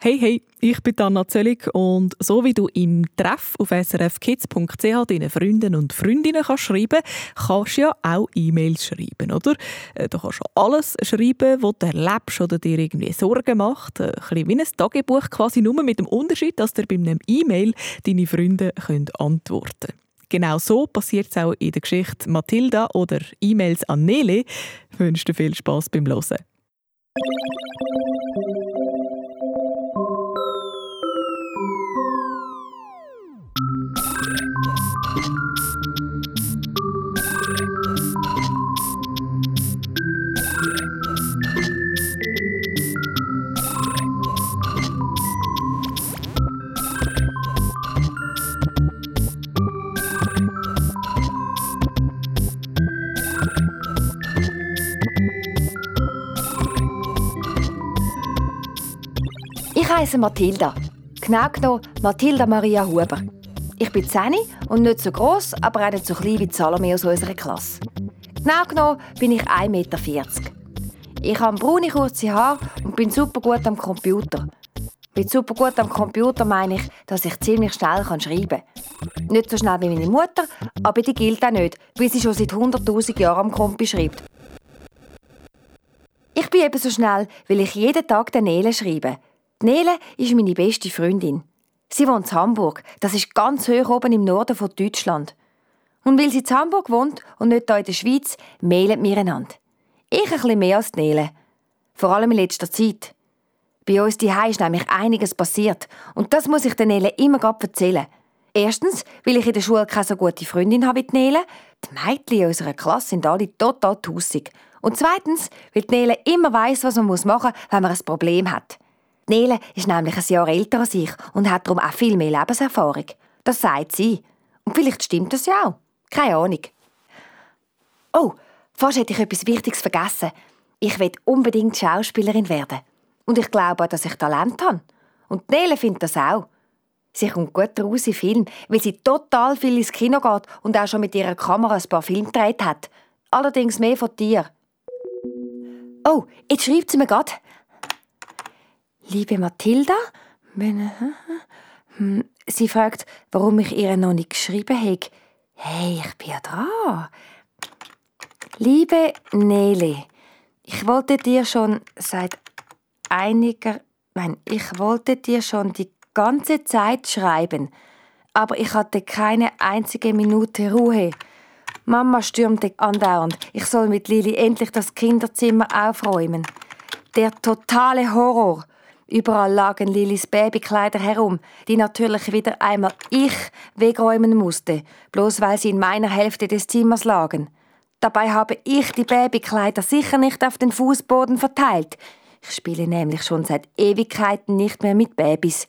Hey, hey, ich bin Anna Zöllig und so wie du im Treff auf srfkids.ch deinen Freunden und Freundinnen kannst schreiben kannst du ja auch E-Mails schreiben, oder? Äh, du kannst alles schreiben, was du erlebst oder dir irgendwie Sorgen macht. Ein bisschen wie ein Tagebuch quasi, nur mit dem Unterschied, dass dir bei einem E-Mail deine Freunde können antworten können. Genau so passiert es auch in der Geschichte Mathilda oder E-Mails an Nele. Ich wünsche dir viel Spass beim Hören. Heiße Mathilda. Genau genommen Mathilda Maria Huber. Ich bin 10 und nicht so groß, aber auch nicht so klein wie Salome aus unserer Klasse. Genau genommen bin ich 1,40 Meter. Ich habe braune kurze Haare und bin super gut am Computer. Mit super gut am Computer meine ich, dass ich ziemlich schnell schreiben kann. Nicht so schnell wie meine Mutter, aber die gilt auch nicht, weil sie schon seit 100.000 Jahren am Kompi schreibt. Ich bin eben so schnell, weil ich jeden Tag den Nele schreibe. Nele ist meine beste Freundin. Sie wohnt in Hamburg. Das ist ganz hoch oben im Norden von Deutschland. Und weil sie in Hamburg wohnt und nicht hier in der Schweiz, mailen wir einander. Ich ein bisschen mehr als Nele. Vor allem in letzter Zeit. Bei uns die ist nämlich einiges passiert. Und das muss ich der Nele immer erzählen. Erstens, weil ich in der Schule keine so gute Freundin habe wie die Nele. Die Mädchen in unserer Klasse sind alle total tussig. Und zweitens, weil die Nele immer weiss, was man machen muss, wenn man ein Problem hat. Nele ist nämlich ein Jahr älter als ich und hat darum auch viel mehr Lebenserfahrung. Das sagt sie. Und vielleicht stimmt das ja auch. Keine Ahnung. Oh, fast hätte ich etwas Wichtiges vergessen. Ich will unbedingt Schauspielerin werden. Und ich glaube auch, dass ich Talent habe. Und Nele findet das auch. Sie kommt gut raus in Film, weil sie total viel ins Kino geht und auch schon mit ihrer Kamera ein paar Filme gedreht hat. Allerdings mehr von dir. Oh, jetzt schreibt sie mir gerade. Liebe Mathilda, hm, sie fragt, warum ich ihr noch nicht geschrieben habe. Hey, ich bin ja dran. Liebe Nele, ich wollte dir schon seit einiger, nein, ich wollte dir schon die ganze Zeit schreiben, aber ich hatte keine einzige Minute Ruhe. Mama stürmte andauernd, ich soll mit Lili endlich das Kinderzimmer aufräumen. Der totale Horror. Überall lagen Lilis Babykleider herum, die natürlich wieder einmal ich wegräumen musste, bloß weil sie in meiner Hälfte des Zimmers lagen. Dabei habe ich die Babykleider sicher nicht auf den Fußboden verteilt. Ich spiele nämlich schon seit Ewigkeiten nicht mehr mit Babys.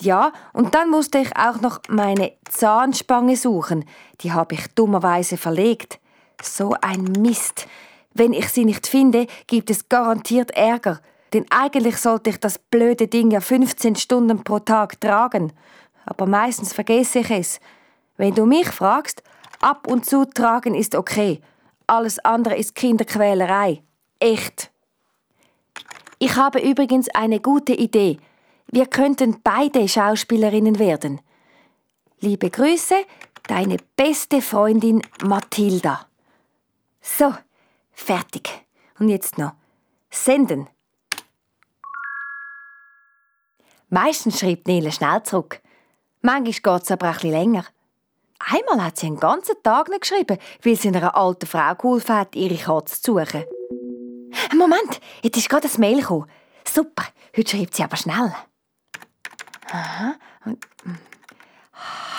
Ja, und dann musste ich auch noch meine Zahnspange suchen. Die habe ich dummerweise verlegt. So ein Mist. Wenn ich sie nicht finde, gibt es garantiert Ärger. Denn eigentlich sollte ich das blöde Ding ja 15 Stunden pro Tag tragen. Aber meistens vergesse ich es. Wenn du mich fragst, ab und zu tragen ist okay. Alles andere ist Kinderquälerei. Echt. Ich habe übrigens eine gute Idee. Wir könnten beide Schauspielerinnen werden. Liebe Grüße, deine beste Freundin Mathilda. So, fertig. Und jetzt noch. Senden. Meistens schreibt Nele schnell zurück. Manchmal geht es aber ein länger. Einmal hat sie einen ganzen Tag nicht geschrieben, weil sie einer alten Frau geholfen hat, ihre Katze zu suchen. Moment, jetzt ist gerade ein Mail gekommen. Super, heute schreibt sie aber schnell. Aha. Hm.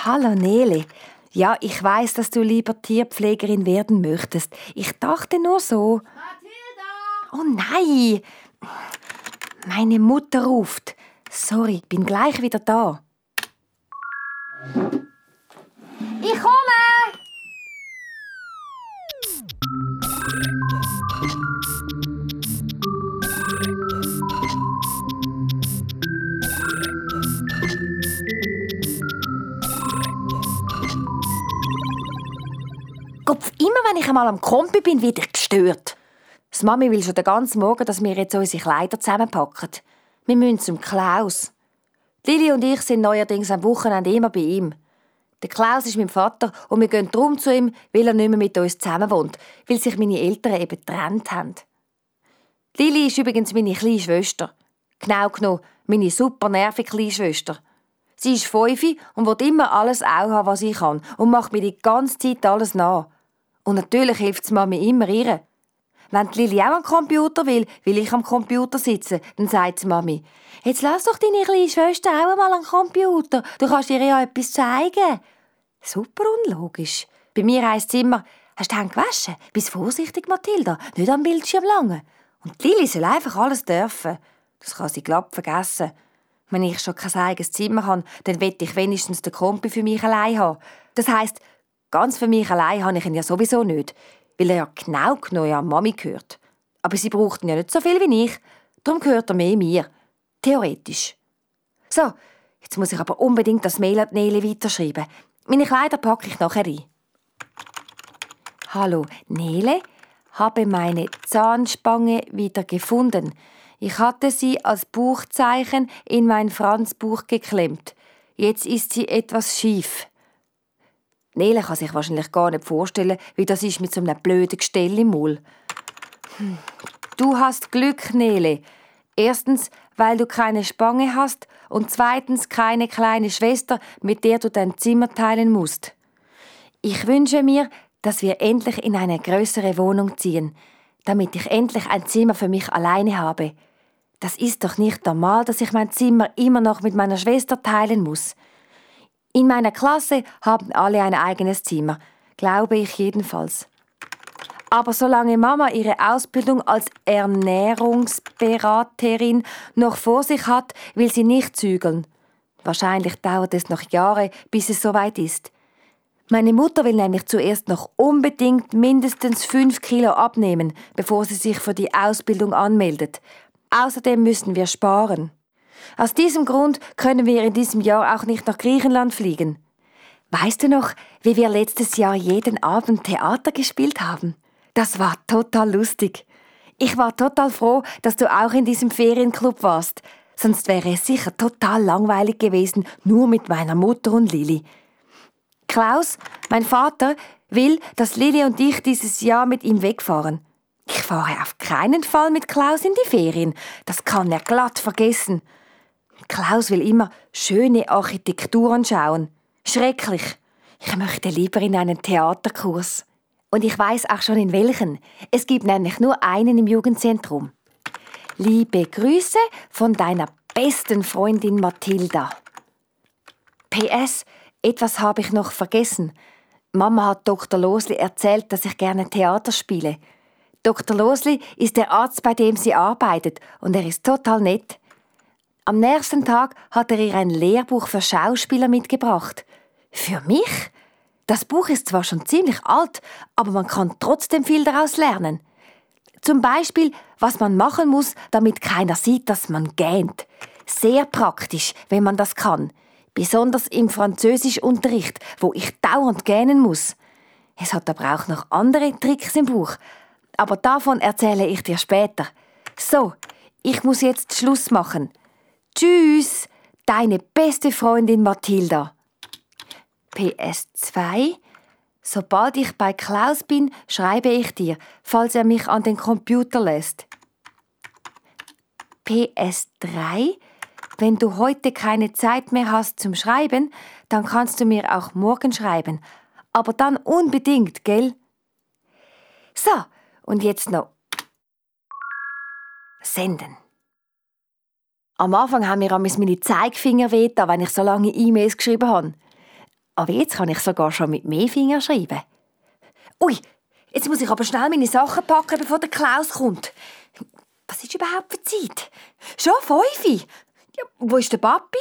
Hallo Nele. Ja, ich weiß, dass du lieber Tierpflegerin werden möchtest. Ich dachte nur so. Mathilda! Oh nein! Meine Mutter ruft. Sorry, bin gleich wieder da. Ich komme! Kopf, immer wenn ich einmal am Kompi bin, werde ich gestört. Das Mami will schon den ganzen Morgen, dass wir jetzt unsere Kleider zusammenpacken. Wir müssen zum Klaus. Lili und ich sind neuerdings am Wochenende immer bei ihm. Der Klaus ist mein Vater und wir gehen drum zu ihm, weil er nicht mehr mit uns zusammen wohnt, weil sich meine Eltern eben getrennt haben. Lili ist übrigens meine kleine Schwester. Genau genommen, meine super nervige kleine Schwester. Sie ist fünf und will immer alles auch haben, was ich kann und macht mir die ganze Zeit alles nach. Und natürlich hilft Mami immer ihr. Wenn die Lili auch am Computer will, will ich am Computer sitzen, dann sagt Mami, jetzt lass doch deine kleine Schwester auch einmal am Computer, du kannst ihr ja etwas zeigen. Super unlogisch. Bei mir heisst es immer, hast du die Hände gewaschen? Bist vorsichtig, Mathilda, nicht am Bildschirm lange. Und die Lili soll einfach alles dürfen. Das kann sie glatt vergessen. Wenn ich schon kein eigenes Zimmer habe, dann will ich wenigstens den Kompi für mich allein haben. Das heisst, ganz für mich allein habe ich ihn ja sowieso nicht, weil er ja genau genommen an Mami gehört. Aber sie braucht ihn ja nicht so viel wie ich, darum gehört er mehr mir. Theoretisch. So, jetzt muss ich aber unbedingt das Mail an Nele weiterschreiben. Meine Kleider packe ich nachher ein. Hallo, Nele, habe meine Zahnspange wieder gefunden. Ich hatte sie als Buchzeichen in mein Franz-Buch geklemmt. Jetzt ist sie etwas schief. Nele kann sich wahrscheinlich gar nicht vorstellen, wie das ist mit so einem blöden Gestell im Maul. Hm. Du hast Glück, Nele. Erstens, weil du keine Spange hast und zweitens keine kleine Schwester, mit der du dein Zimmer teilen musst. Ich wünsche mir, dass wir endlich in eine größere Wohnung ziehen, damit ich endlich ein Zimmer für mich alleine habe. Das ist doch nicht normal, dass ich mein Zimmer immer noch mit meiner Schwester teilen muss. In meiner Klasse haben alle ein eigenes Zimmer, glaube ich jedenfalls. Aber solange Mama ihre Ausbildung als Ernährungsberaterin noch vor sich hat, will sie nicht zügeln. Wahrscheinlich dauert es noch Jahre, bis es soweit ist. Meine Mutter will nämlich zuerst noch unbedingt mindestens fünf Kilo abnehmen, bevor sie sich für die Ausbildung anmeldet. Außerdem müssen wir sparen. Aus diesem Grund können wir in diesem Jahr auch nicht nach Griechenland fliegen. Weißt du noch, wie wir letztes Jahr jeden Abend Theater gespielt haben? Das war total lustig. Ich war total froh, dass du auch in diesem Ferienclub warst. Sonst wäre es sicher total langweilig gewesen, nur mit meiner Mutter und Lilly. Klaus, mein Vater, will, dass Lilly und ich dieses Jahr mit ihm wegfahren. Ich fahre auf keinen Fall mit Klaus in die Ferien. Das kann er glatt vergessen. Klaus will immer schöne Architektur anschauen. Schrecklich. Ich möchte lieber in einen Theaterkurs. Und ich weiß auch schon in welchen. Es gibt nämlich nur einen im Jugendzentrum. Liebe Grüße von deiner besten Freundin Mathilda. PS, etwas habe ich noch vergessen. Mama hat Dr. Losli erzählt, dass ich gerne Theater spiele. Dr. Losli ist der Arzt, bei dem sie arbeitet, und er ist total nett. Am nächsten Tag hat er ihr ein Lehrbuch für Schauspieler mitgebracht. Für mich? Das Buch ist zwar schon ziemlich alt, aber man kann trotzdem viel daraus lernen. Zum Beispiel, was man machen muss, damit keiner sieht, dass man gähnt. Sehr praktisch, wenn man das kann. Besonders im Französischunterricht, wo ich dauernd gähnen muss. Es hat aber auch noch andere Tricks im Buch, aber davon erzähle ich dir später. So, ich muss jetzt Schluss machen. Tschüss, deine beste Freundin Mathilda. PS2 Sobald ich bei Klaus bin, schreibe ich dir, falls er mich an den Computer lässt. PS3 Wenn du heute keine Zeit mehr hast zum Schreiben, dann kannst du mir auch morgen schreiben. Aber dann unbedingt, gell? So, und jetzt noch senden. Am Anfang haben mir meine Zeigefinger weh, wenn ich so lange E-Mails geschrieben habe. Aber jetzt kann ich sogar schon mit mehr Fingern schreiben. Ui, jetzt muss ich aber schnell meine Sachen packen, bevor der Klaus kommt. Was ist überhaupt für Zeit? Schon fünf? Ja, wo ist der Papi?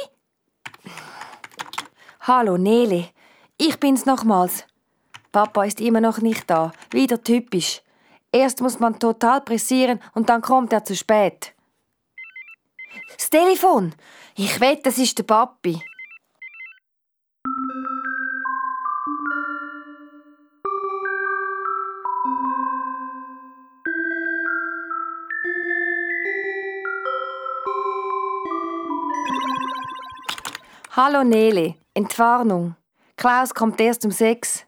Hallo, Nele. Ich bin's nochmals. Papa ist immer noch nicht da. Wieder typisch. Erst muss man total pressieren und dann kommt er zu spät. Das Telefon! Ich wette, das ist der Papi. Hallo Nele, Entwarnung. Klaus kommt erst um sechs.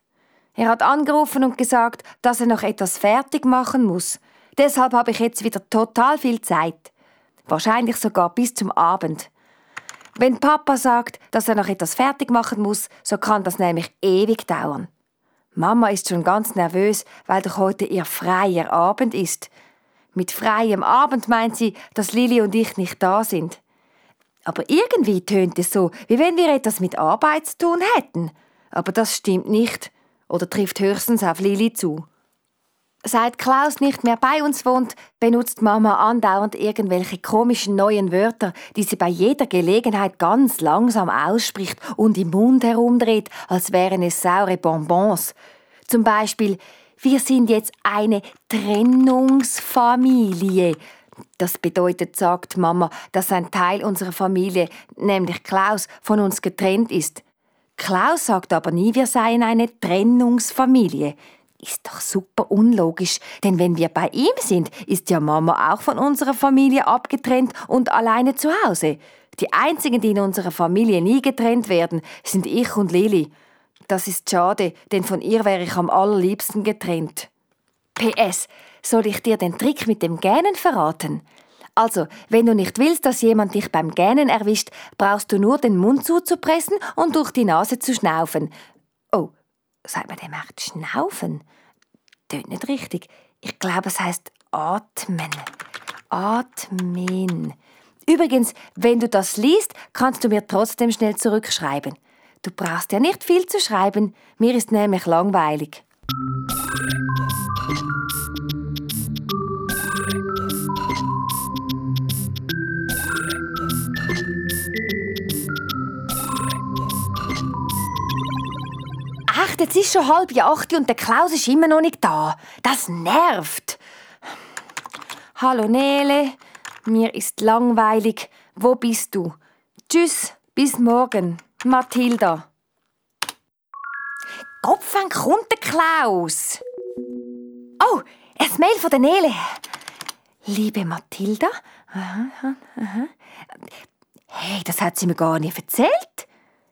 Er hat angerufen und gesagt, dass er noch etwas fertig machen muss. Deshalb habe ich jetzt wieder total viel Zeit. Wahrscheinlich sogar bis zum Abend. Wenn Papa sagt, dass er noch etwas fertig machen muss, so kann das nämlich ewig dauern. Mama ist schon ganz nervös, weil doch heute ihr freier Abend ist. Mit freiem Abend meint sie, dass Lili und ich nicht da sind. Aber irgendwie tönt es so, wie wenn wir etwas mit Arbeit zu tun hätten. Aber das stimmt nicht oder trifft höchstens auf Lili zu. Seit Klaus nicht mehr bei uns wohnt, benutzt Mama andauernd irgendwelche komischen neuen Wörter, die sie bei jeder Gelegenheit ganz langsam ausspricht und im Mund herumdreht, als wären es saure Bonbons. Zum Beispiel, wir sind jetzt eine Trennungsfamilie. Das bedeutet, sagt Mama, dass ein Teil unserer Familie, nämlich Klaus, von uns getrennt ist. Klaus sagt aber nie, wir seien eine Trennungsfamilie. Ist doch super unlogisch, denn wenn wir bei ihm sind, ist ja Mama auch von unserer Familie abgetrennt und alleine zu Hause. Die einzigen, die in unserer Familie nie getrennt werden, sind ich und Lili. Das ist schade, denn von ihr wäre ich am allerliebsten getrennt. PS, soll ich dir den Trick mit dem Gähnen verraten? Also, wenn du nicht willst, dass jemand dich beim Gähnen erwischt, brauchst du nur den Mund zuzupressen und durch die Nase zu schnaufen. Sagt man dem echt schnaufen? Tönt nicht richtig. Ich glaube, es heißt atmen. Atmen. Übrigens, wenn du das liest, kannst du mir trotzdem schnell zurückschreiben. Du brauchst ja nicht viel zu schreiben. Mir ist nämlich langweilig. Echt, jetzt ist schon halb acht und der Klaus ist immer noch nicht da. Das nervt. Hallo Nele, mir ist langweilig. Wo bist du? Tschüss, bis morgen. Mathilda. Kopf, wann kommt der Klaus? Oh, ein Mail von der Nele. Liebe Mathilda. Aha, aha. Hey, das hat sie mir gar nicht erzählt.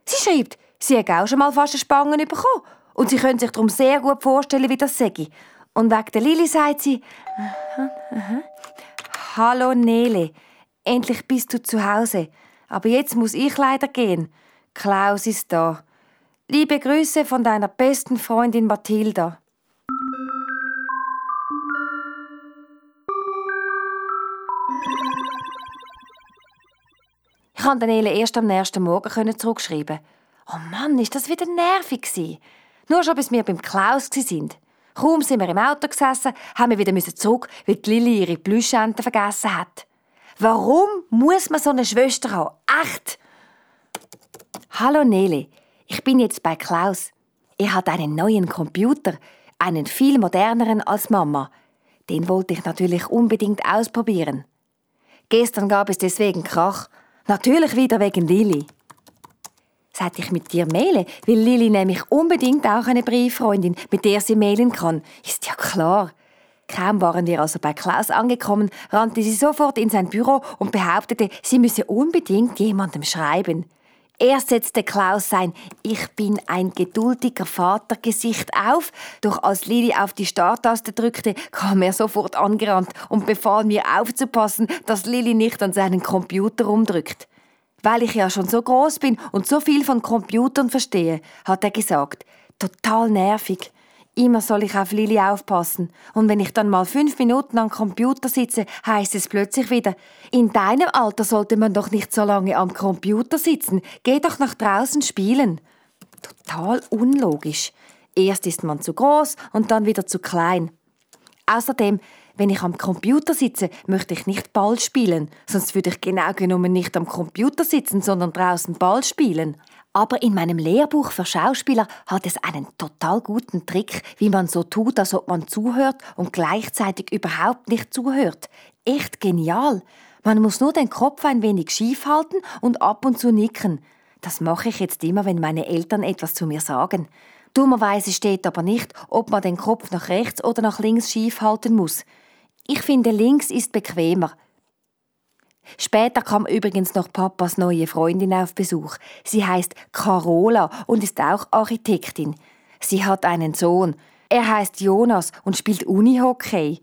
Sie schreibt, sie hat auch schon mal fast eine Spangen bekommen. Und sie können sich darum sehr gut vorstellen, wie das sei. Und wegen der Lili sagt sie, aha, aha. Hallo Nele, endlich bist du zu Hause. Aber jetzt muss ich leider gehen. Klaus ist da. Liebe Grüße von deiner besten Freundin Mathilda. Ich konnte Nele erst am nächsten Morgen zurückschreiben. Oh Mann, ist das wieder nervig gewesen. Nur schon bis wir beim Klaus sind. Kaum sind wir im Auto gesessen, haben wir wieder zurück, weil die Lilly ihre Plüschente vergessen hat. Warum muss man so eine Schwester haben? Echt? Hallo Nele, ich bin jetzt bei Klaus. Er hat einen neuen Computer, einen viel moderneren als Mama. Den wollte ich natürlich unbedingt ausprobieren. Gestern gab es deswegen Krach. Natürlich wieder wegen Lilly. Seit ich mit dir maile, will Lilly nämlich unbedingt auch eine Brieffreundin, mit der sie mailen kann. Ist ja klar. Kaum waren wir also bei Klaus angekommen, rannte sie sofort in sein Büro und behauptete, sie müsse unbedingt jemandem schreiben. Er setzte Klaus sein Ich bin ein geduldiger Vatergesicht auf, doch als Lili auf die Starttaste drückte, kam er sofort angerannt und befahl mir aufzupassen, dass Lili nicht an seinen Computer umdrückt. Weil ich ja schon so groß bin und so viel von Computern verstehe, hat er gesagt. Total nervig. Immer soll ich auf Lili aufpassen. Und wenn ich dann mal fünf Minuten am Computer sitze, heißt es plötzlich wieder, in deinem Alter sollte man doch nicht so lange am Computer sitzen. Geh doch nach draußen spielen. Total unlogisch. Erst ist man zu groß und dann wieder zu klein. Außerdem wenn ich am Computer sitze, möchte ich nicht Ball spielen, sonst würde ich genau genommen nicht am Computer sitzen, sondern draußen Ball spielen. Aber in meinem Lehrbuch für Schauspieler hat es einen total guten Trick, wie man so tut, als ob man zuhört und gleichzeitig überhaupt nicht zuhört. Echt genial. Man muss nur den Kopf ein wenig schief halten und ab und zu nicken. Das mache ich jetzt immer, wenn meine Eltern etwas zu mir sagen. Dummerweise steht aber nicht, ob man den Kopf nach rechts oder nach links schief halten muss. Ich finde, links ist bequemer. Später kam übrigens noch Papas neue Freundin auf Besuch. Sie heißt Carola und ist auch Architektin. Sie hat einen Sohn. Er heißt Jonas und spielt Unihockey.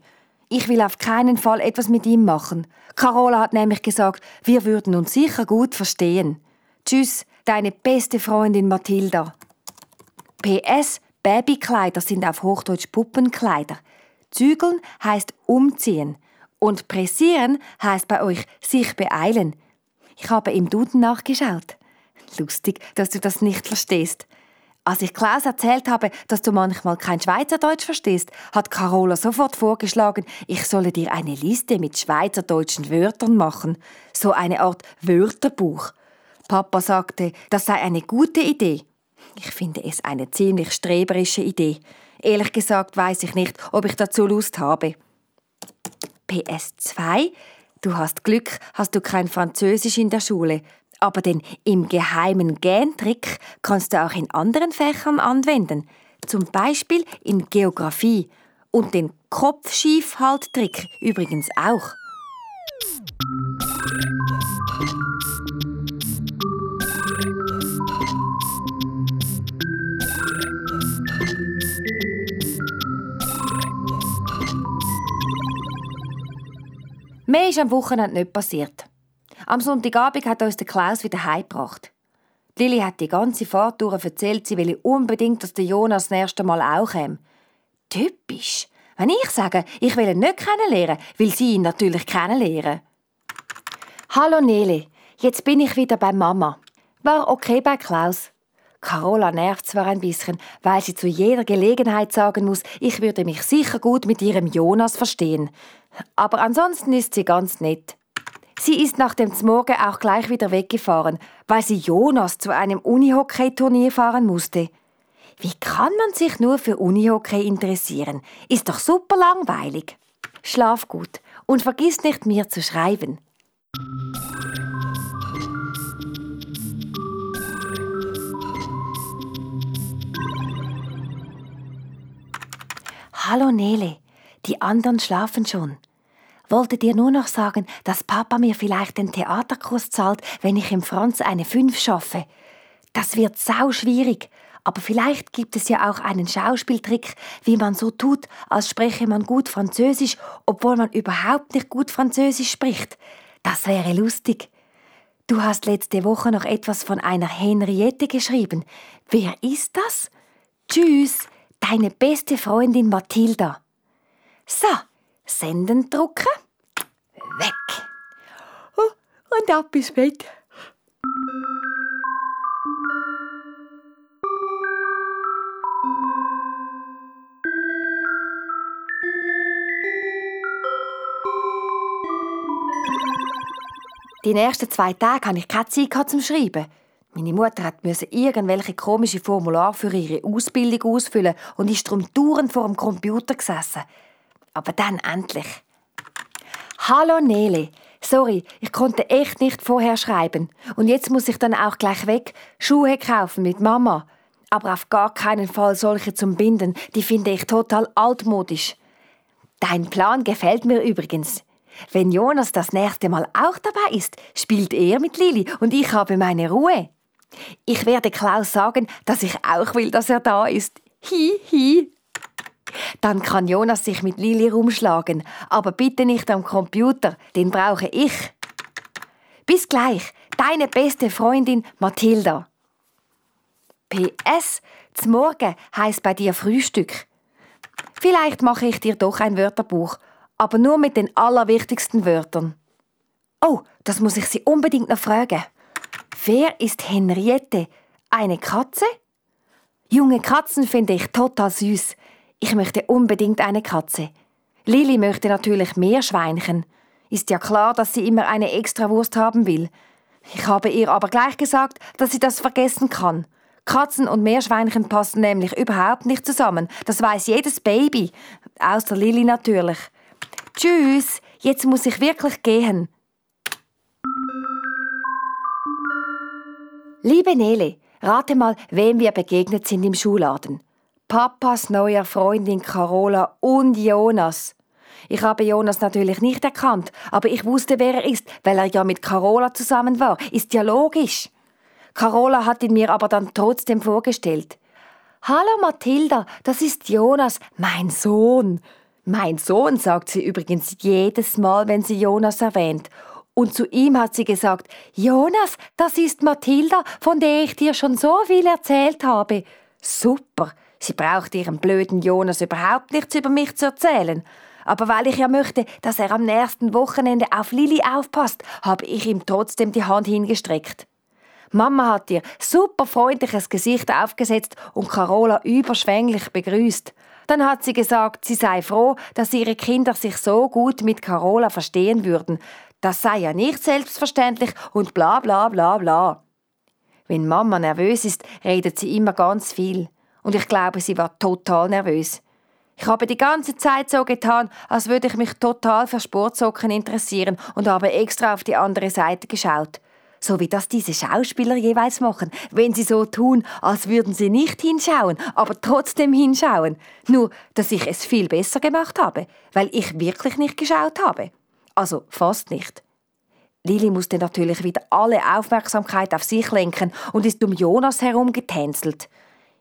Ich will auf keinen Fall etwas mit ihm machen. Carola hat nämlich gesagt, wir würden uns sicher gut verstehen. Tschüss, deine beste Freundin Mathilda. PS, Babykleider sind auf Hochdeutsch Puppenkleider. Zügeln heißt umziehen. Und pressieren heißt bei euch sich beeilen. Ich habe im Duden nachgeschaut. Lustig, dass du das nicht verstehst. Als ich Klaus erzählt habe, dass du manchmal kein Schweizerdeutsch verstehst, hat Carola sofort vorgeschlagen, ich solle dir eine Liste mit schweizerdeutschen Wörtern machen. So eine Art Wörterbuch. Papa sagte, das sei eine gute Idee. Ich finde es eine ziemlich streberische Idee. Ehrlich gesagt weiß ich nicht, ob ich dazu Lust habe. PS2 Du hast Glück, hast du kein Französisch in der Schule. Aber den im geheimen Gentrick kannst du auch in anderen Fächern anwenden. Zum Beispiel in Geografie. Und den Kopfschiefhalttrick übrigens auch. Mehr ist am Wochenende nicht passiert. Am Sonntagabend hat uns der Klaus wieder heimgebracht. Lilly hat die ganze Fahrt durch erzählt, sie will unbedingt, dass der Jonas das nächste Mal auch käme. Typisch. Wenn ich sage, ich will ihn nicht kennenlernen, will sie ihn natürlich kennenlernen. Hallo Nele, jetzt bin ich wieder bei Mama. War okay bei Klaus. Carola nervt zwar ein bisschen, weil sie zu jeder Gelegenheit sagen muss, ich würde mich sicher gut mit ihrem Jonas verstehen. Aber ansonsten ist sie ganz nett. Sie ist nach dem Zmorgen auch gleich wieder weggefahren, weil sie Jonas zu einem Unihockey-Turnier fahren musste. Wie kann man sich nur für Unihockey interessieren? Ist doch super langweilig. Schlaf gut und vergiss nicht, mir zu schreiben. Hallo Nele, die anderen schlafen schon. Wollte dir nur noch sagen, dass Papa mir vielleicht den Theaterkurs zahlt, wenn ich im Franz eine 5 schaffe. Das wird sau schwierig, aber vielleicht gibt es ja auch einen Schauspieltrick, wie man so tut, als spreche man gut Französisch, obwohl man überhaupt nicht gut Französisch spricht. Das wäre lustig. Du hast letzte Woche noch etwas von einer Henriette geschrieben. Wer ist das? Tschüss, deine beste Freundin Mathilda. So, Senden drucken. Weg. Oh, und ab ins Bett. Die nächsten zwei Tage hatte ich keine Zeit zum Schreiben. Meine Mutter musste irgendwelche komische Formulare für ihre Ausbildung ausfüllen und ist darum dauernd vor dem Computer gesessen. Aber dann endlich. Hallo Nele. Sorry, ich konnte echt nicht vorher schreiben. Und jetzt muss ich dann auch gleich weg Schuhe kaufen mit Mama. Aber auf gar keinen Fall solche zum Binden. Die finde ich total altmodisch. Dein Plan gefällt mir übrigens. Wenn Jonas das nächste Mal auch dabei ist, spielt er mit Lili und ich habe meine Ruhe. Ich werde Klaus sagen, dass ich auch will, dass er da ist. Hi, hi. Dann kann Jonas sich mit Lili rumschlagen, aber bitte nicht am Computer, den brauche ich. Bis gleich, deine beste Freundin Mathilda. PS, zum Morgen heisst bei dir Frühstück. Vielleicht mache ich dir doch ein Wörterbuch, aber nur mit den allerwichtigsten Wörtern. Oh, das muss ich Sie unbedingt noch fragen. Wer ist Henriette? Eine Katze? Junge Katzen finde ich total süß. Ich möchte unbedingt eine Katze. Lili möchte natürlich mehr Schweinchen. Ist ja klar, dass sie immer eine Extrawurst haben will. Ich habe ihr aber gleich gesagt, dass sie das vergessen kann. Katzen und Meerschweinchen passen nämlich überhaupt nicht zusammen. Das weiß jedes Baby. Außer Lili natürlich. Tschüss, jetzt muss ich wirklich gehen. Liebe Nele, rate mal, wem wir begegnet sind im Schuhladen. Papas neuer Freundin Carola und Jonas. Ich habe Jonas natürlich nicht erkannt, aber ich wusste, wer er ist, weil er ja mit Carola zusammen war. Ist ja logisch. Carola hat ihn mir aber dann trotzdem vorgestellt. Hallo Mathilda, das ist Jonas, mein Sohn. Mein Sohn, sagt sie übrigens jedes Mal, wenn sie Jonas erwähnt. Und zu ihm hat sie gesagt, Jonas, das ist Mathilda, von der ich dir schon so viel erzählt habe. Super. Sie braucht ihren blöden Jonas überhaupt nichts über mich zu erzählen. Aber weil ich ja möchte, dass er am nächsten Wochenende auf Lilly aufpasst, habe ich ihm trotzdem die Hand hingestreckt. Mama hat ihr super freundliches Gesicht aufgesetzt und Carola überschwänglich begrüßt. Dann hat sie gesagt, sie sei froh, dass ihre Kinder sich so gut mit Carola verstehen würden. Das sei ja nicht selbstverständlich und bla bla bla bla. Wenn Mama nervös ist, redet sie immer ganz viel. Und ich glaube, sie war total nervös. Ich habe die ganze Zeit so getan, als würde ich mich total für Sportsocken interessieren und habe extra auf die andere Seite geschaut so wie das diese Schauspieler jeweils machen, wenn sie so tun, als würden sie nicht hinschauen, aber trotzdem hinschauen. Nur, dass ich es viel besser gemacht habe, weil ich wirklich nicht geschaut habe. Also fast nicht. Lili musste natürlich wieder alle Aufmerksamkeit auf sich lenken und ist um Jonas herum getänzelt.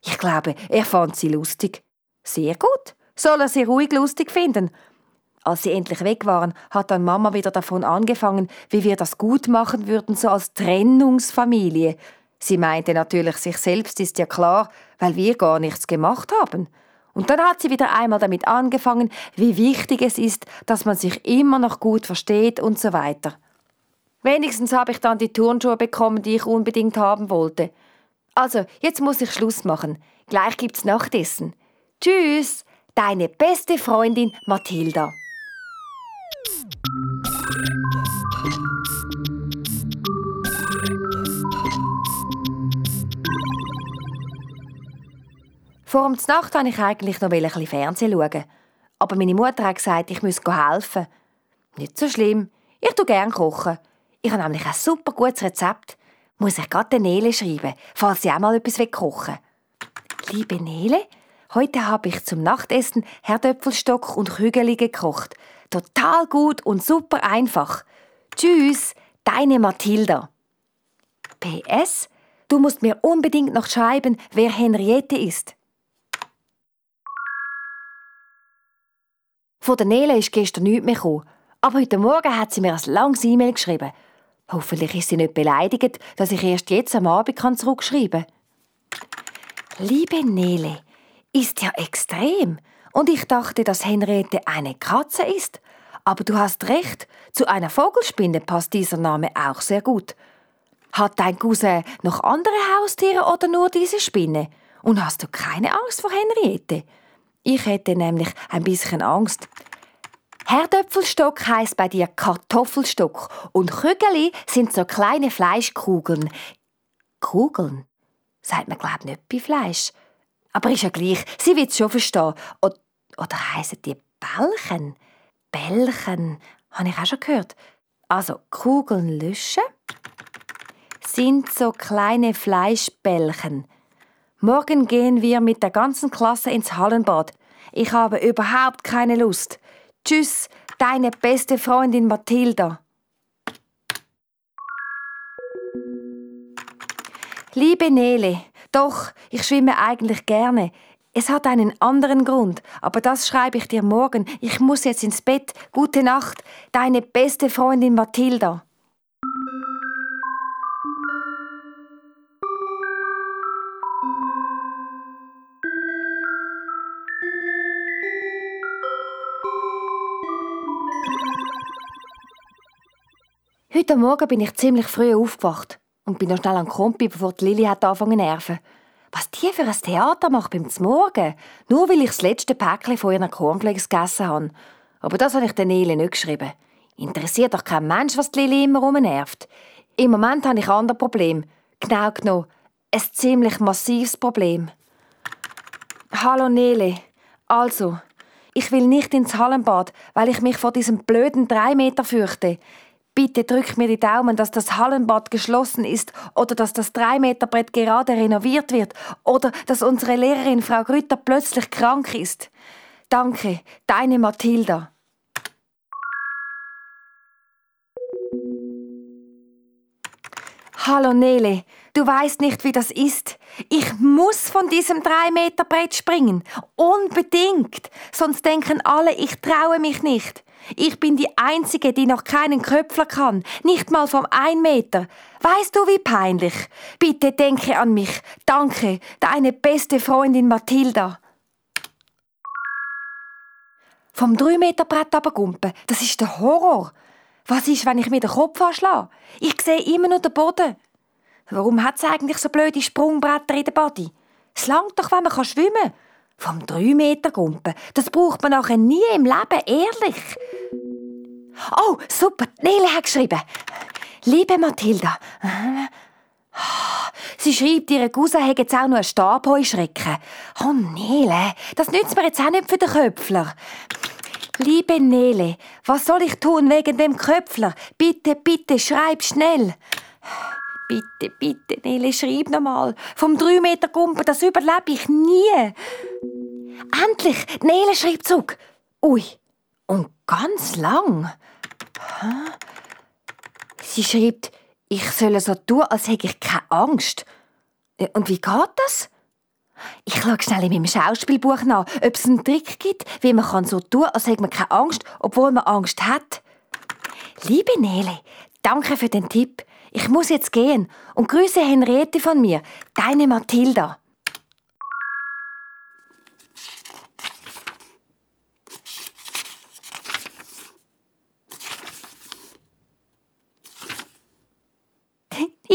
Ich glaube, er fand sie lustig. Sehr gut. Soll er sie ruhig lustig finden. Als sie endlich weg waren, hat dann Mama wieder davon angefangen, wie wir das gut machen würden, so als Trennungsfamilie. Sie meinte natürlich, sich selbst ist ja klar, weil wir gar nichts gemacht haben. Und dann hat sie wieder einmal damit angefangen, wie wichtig es ist, dass man sich immer noch gut versteht und so weiter. Wenigstens habe ich dann die Turnschuhe bekommen, die ich unbedingt haben wollte. Also, jetzt muss ich Schluss machen. Gleich gibt's Nachtessen. Tschüss, deine beste Freundin Mathilda. Vor der Nacht wollte ich eigentlich noch ein bisschen Fernsehen schauen. Aber meine Mutter hat gesagt, ich müsse helfen. Nicht so schlimm. Ich tue gerne kochen. Ich habe nämlich ein super gutes Rezept. Muss ich gerade Nele schreiben, falls sie auch mal etwas kochen will. Liebe Nele, heute habe ich zum Nachtessen Herdöpfelstock und Kügeli gekocht. Total gut und super einfach. Tschüss, deine Mathilda. PS, du musst mir unbedingt noch schreiben, wer Henriette ist. Von der Nele ist gestern nichts mehr gekommen. Aber heute Morgen hat sie mir ein langes E-Mail geschrieben. Hoffentlich ist sie nicht beleidigt, dass ich erst jetzt am Abend zurückschreiben kann. Liebe Nele, ist ja extrem. Und ich dachte, dass Henriette eine Katze ist. Aber du hast recht, zu einer Vogelspinne passt dieser Name auch sehr gut. Hat dein Cousin noch andere Haustiere oder nur diese Spinne? Und hast du keine Angst vor Henriette? Ich hätte nämlich ein bisschen Angst. Herdöpfelstock heißt bei dir Kartoffelstock und Kügeli sind so kleine Fleischkugeln. Kugeln? Sagt man glaub nicht bei Fleisch. Aber ist ja gleich, sie wird schon verstehen. Oder, oder heissen die Bällchen? Bällchen, habe ich auch schon gehört. Also, Kugeln löschen sind so kleine Fleischbällchen. Morgen gehen wir mit der ganzen Klasse ins Hallenbad. Ich habe überhaupt keine Lust. Tschüss, deine beste Freundin Mathilda. Liebe Nele, doch, ich schwimme eigentlich gerne. Es hat einen anderen Grund, aber das schreibe ich dir morgen. Ich muss jetzt ins Bett. Gute Nacht, deine beste Freundin Mathilda. Heute Morgen bin ich ziemlich früh aufgewacht und bin noch schnell an Kompi, bevor die Lilly hat angefangen nerven. Was die für ein Theater macht beim Morgen, nur weil ich das letzte Päckchen von ihren Cornflakes gegessen habe. Aber das habe ich der Nele nicht geschrieben. Interessiert doch kein Mensch, was die Lilly immer rumnervt. Im Moment habe ich ein anderes Problem. Genau genommen, ein ziemlich massives Problem. Hallo Nele. Also, ich will nicht ins Hallenbad, weil ich mich vor diesem blöden drei Meter fürchte. Bitte drück mir die Daumen, dass das Hallenbad geschlossen ist oder dass das 3 Meter Brett gerade renoviert wird oder dass unsere Lehrerin Frau Grütter plötzlich krank ist. Danke, deine Mathilda. Hallo Nele, du weißt nicht, wie das ist. Ich muss von diesem 3 Meter Brett springen. Unbedingt. Sonst denken alle, ich traue mich nicht. Ich bin die Einzige, die noch keinen Köpfler kann. Nicht mal vom ein Meter. Weißt du, wie peinlich? Bitte denke an mich. Danke, deine beste Freundin Mathilda. Vom 3 Meter Brett runtergumpen, das ist der Horror. Was ist, wenn ich mir den Kopf anschlage? Ich sehe immer nur den Boden. Warum hat es eigentlich so blöde Sprungbretter in der Body? Es langt doch, wenn man schwimmen kann. Vom 3 Meter Gumpen, das braucht man nachher nie im Leben, ehrlich. Oh, super, Nele hat geschrieben. Liebe Mathilda, Sie schreibt, ihre Cousin hätte jetzt auch noch einen Stabheuschrecken. Oh, Nele, das nützt mir jetzt auch nicht für den Köpfler. Liebe Nele, was soll ich tun wegen dem Köpfler? Bitte, bitte, schreib schnell. Bitte, bitte, Nele, schreib nochmal. Vom 3 Meter Gumpen, das überlebe ich nie. Endlich, Nele schreibt zurück. Ui, und ganz lang. Sie schreibt, ich soll so tun, als hätte ich keine Angst. Und wie geht das? Ich schaue schnell in meinem Schauspielbuch nach, ob es einen Trick gibt, wie man kann so tun als hätte man keine Angst, obwohl man Angst hat. Liebe Nele, danke für den Tipp. Ich muss jetzt gehen und grüße Henriette von mir, deine Mathilda.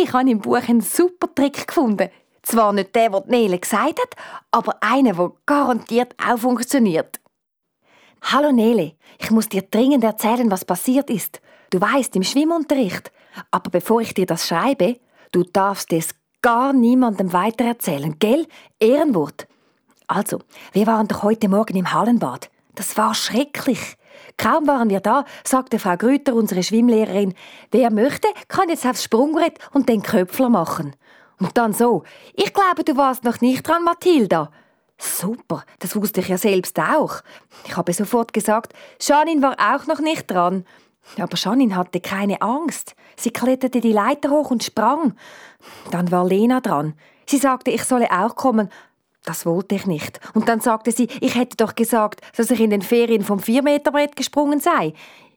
Ich habe im Buch einen super Trick gefunden. Zwar nicht der, den Nele gesagt hat, aber einer, der garantiert auch funktioniert. Hallo Nele, ich muss dir dringend erzählen, was passiert ist. Du weißt im Schwimmunterricht. Aber bevor ich dir das schreibe, du darfst es gar niemandem weitererzählen, gell? Ehrenwort. Also, wir waren doch heute Morgen im Hallenbad. Das war schrecklich. Kaum waren wir da, sagte Frau Grüter, unsere Schwimmlehrerin, wer möchte, kann jetzt aufs Sprungbrett und den Köpfler machen. Und dann so, ich glaube, du warst noch nicht dran, Mathilda. Super, das wusste ich ja selbst auch. Ich habe sofort gesagt, Janine war auch noch nicht dran. Aber Janine hatte keine Angst. Sie kletterte die Leiter hoch und sprang. Dann war Lena dran. Sie sagte, ich solle auch kommen, das wollte ich nicht. Und dann sagte sie, ich hätte doch gesagt, dass ich in den Ferien vom Viermeterbrett gesprungen sei.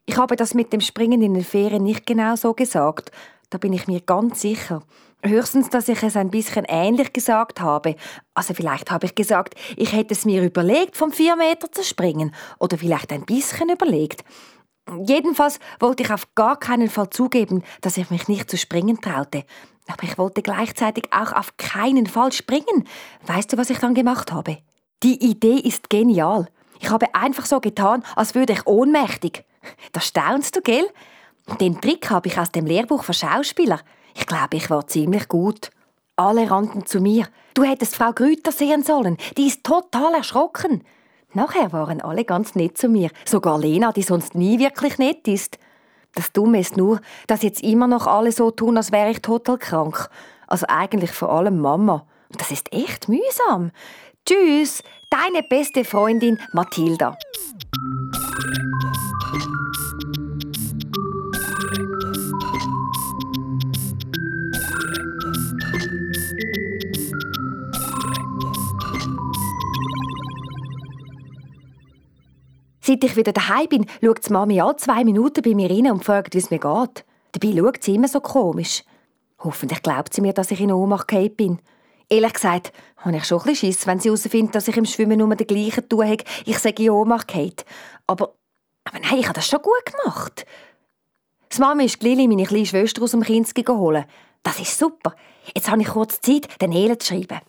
Ich habe das mit dem Springen in den Ferien nicht genau so gesagt. Da bin ich mir ganz sicher. Höchstens, dass ich es ein bisschen ähnlich gesagt habe. Also vielleicht habe ich gesagt, ich hätte es mir überlegt, vom vier Meter zu springen. Oder vielleicht ein bisschen überlegt. Jedenfalls wollte ich auf gar keinen Fall zugeben, dass ich mich nicht zu springen traute. Aber ich wollte gleichzeitig auch auf keinen Fall springen. Weißt du, was ich dann gemacht habe? Die Idee ist genial. Ich habe einfach so getan, als würde ich ohnmächtig. Da staunst du, gell? Den Trick habe ich aus dem Lehrbuch für Schauspieler. Ich glaube, ich war ziemlich gut. Alle rannten zu mir. Du hättest Frau Grüter sehen sollen. Die ist total erschrocken. Nachher waren alle ganz nett zu mir. Sogar Lena, die sonst nie wirklich nett ist. Das Dumme ist nur, dass jetzt immer noch alle so tun, als wäre ich total krank. Also eigentlich vor allem Mama. Und das ist echt mühsam. Tschüss, deine beste Freundin Mathilda. Seit ich wieder daheim bin, schaut die Mami alle zwei Minuten bei mir rein und fragt, wie es mir geht. Dabei schaut sie immer so komisch. Hoffentlich glaubt sie mir, dass ich in Ohnmacht gefallen bin. Ehrlich gesagt, habe ich schon ein Schiss, wenn sie herausfindet, dass ich im Schwimmen nur den gleichen tue habe. Ich sage in Ohnmacht gefallen. Aber, aber nein, ich habe das schon gut gemacht. Das Mami ist Lili, meine kleine Schwester, aus dem Kinski holen. Das ist super. Jetzt habe ich kurz Zeit, den Nele zu schreiben.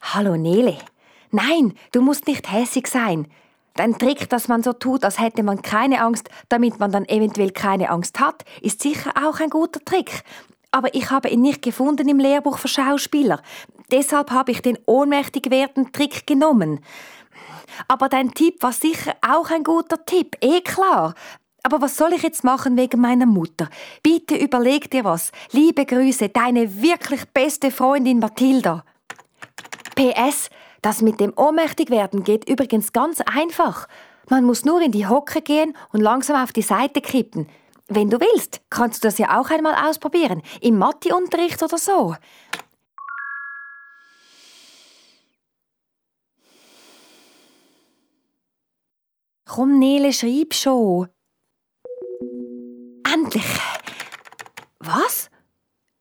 Hallo Nele. Nein, du musst nicht hässig sein. Dein Trick, dass man so tut, als hätte man keine Angst, damit man dann eventuell keine Angst hat, ist sicher auch ein guter Trick. Aber ich habe ihn nicht gefunden im Lehrbuch für Schauspieler. Deshalb habe ich den ohnmächtig werden Trick genommen. Aber dein Tipp war sicher auch ein guter Tipp, eh klar. Aber was soll ich jetzt machen wegen meiner Mutter? Bitte überleg dir was. Liebe Grüße, deine wirklich beste Freundin Mathilda. PS, das mit dem Ohnmächtigwerden geht übrigens ganz einfach. Man muss nur in die Hocke gehen und langsam auf die Seite kippen. wenn du willst, kannst du das ja auch einmal ausprobieren. Im Matheunterricht oder so. Komm, Nele, schreib schon. Endlich. Was?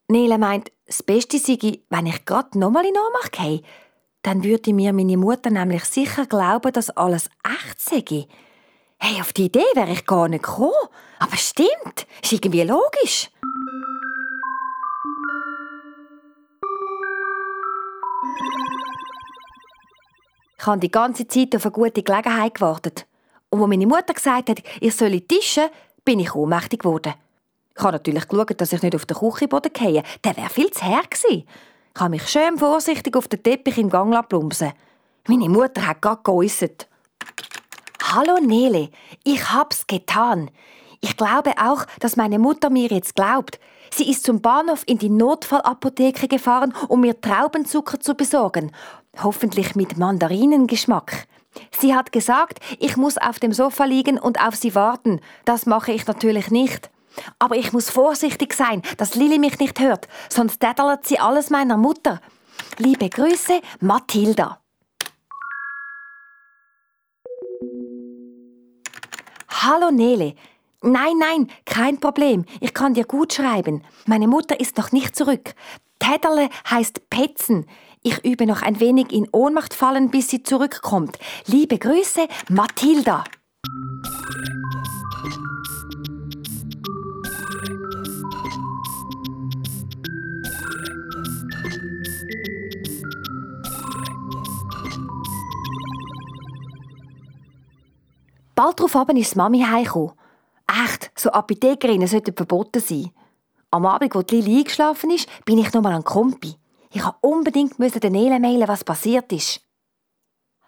Nele meint, das Beste sei, wenn ich grad nochmal in Ohnmacht gehe. Dann würde mir meine Mutter nämlich sicher glauben, dass alles echt sei. Hey, auf die Idee wäre ich gar nicht gekommen. Aber stimmt, ist irgendwie logisch. Ich habe die ganze Zeit auf eine gute Gelegenheit gewartet. Und als meine Mutter gesagt hat, ich solle tischen, bin ich ohnmächtig geworden. Ich habe natürlich geschaut, dass ich nicht auf den Küchenboden gehe. Der wäre viel zu her gewesen. Ich habe mich schön vorsichtig auf den Teppich im Gang plumpsen. Meine Mutter hat gerade geäussert. Hallo Nele, ich hab's getan. Ich glaube auch, dass meine Mutter mir jetzt glaubt. Sie ist zum Bahnhof in die Notfallapotheke gefahren, um mir Traubenzucker zu besorgen. Hoffentlich mit Mandarinengeschmack. Sie hat gesagt, ich muss auf dem Sofa liegen und auf sie warten. Das mache ich natürlich nicht. Aber ich muss vorsichtig sein, dass Lili mich nicht hört, sonst tätelt sie alles meiner Mutter. Liebe Grüße, Mathilda. Hallo Nele. Nein, nein, kein Problem. Ich kann dir gut schreiben. Meine Mutter ist noch nicht zurück. Täderle heißt Petzen. Ich übe noch ein wenig in Ohnmacht fallen, bis sie zurückkommt. Liebe Grüße, Mathilda. Bald darauf ist die Mami heimgekommen. Echt, so Apothekerinnen sollten verboten sein. Am Abend, wo Lili eingeschlafen ist, bin ich nochmal an Kompi. Ich musste unbedingt den Nele mailen, was passiert ist.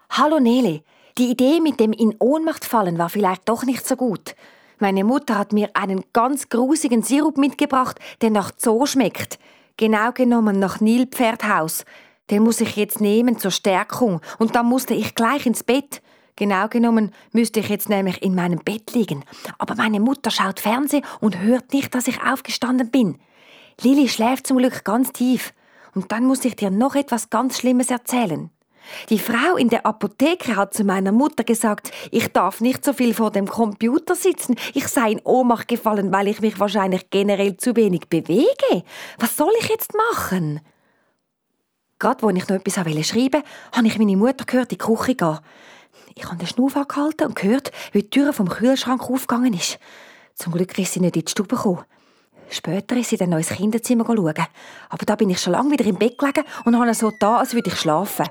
Hallo Nele, die Idee mit dem in Ohnmacht fallen war vielleicht doch nicht so gut. Meine Mutter hat mir einen ganz grusigen Sirup mitgebracht, der nach Zoo schmeckt. Genau genommen nach Nilpferdhaus. Den muss ich jetzt nehmen zur Stärkung und dann musste ich gleich ins Bett. Genau genommen müsste ich jetzt nämlich in meinem Bett liegen. Aber meine Mutter schaut Fernsehen und hört nicht, dass ich aufgestanden bin. Lili schläft zum Glück ganz tief. Und dann muss ich dir noch etwas ganz Schlimmes erzählen. Die Frau in der Apotheke hat zu meiner Mutter gesagt, ich darf nicht so viel vor dem Computer sitzen, ich sei in Ohnmacht gefallen, weil ich mich wahrscheinlich generell zu wenig bewege. Was soll ich jetzt machen? Gerade als ich noch etwas schreiben wollte, habe ich meine Mutter gehört, in die Küche gehen. Ich habe den Schnuff angehalten und gehört, wie die Tür vom Kühlschrank aufgegangen ist. Zum Glück ist sie nicht in die Stube gekommen. Später ist sie dann noch ins Kinderzimmer schauen. Aber da bin ich schon lange wieder im Bett gelegen und habe so da, als würde ich schlafen.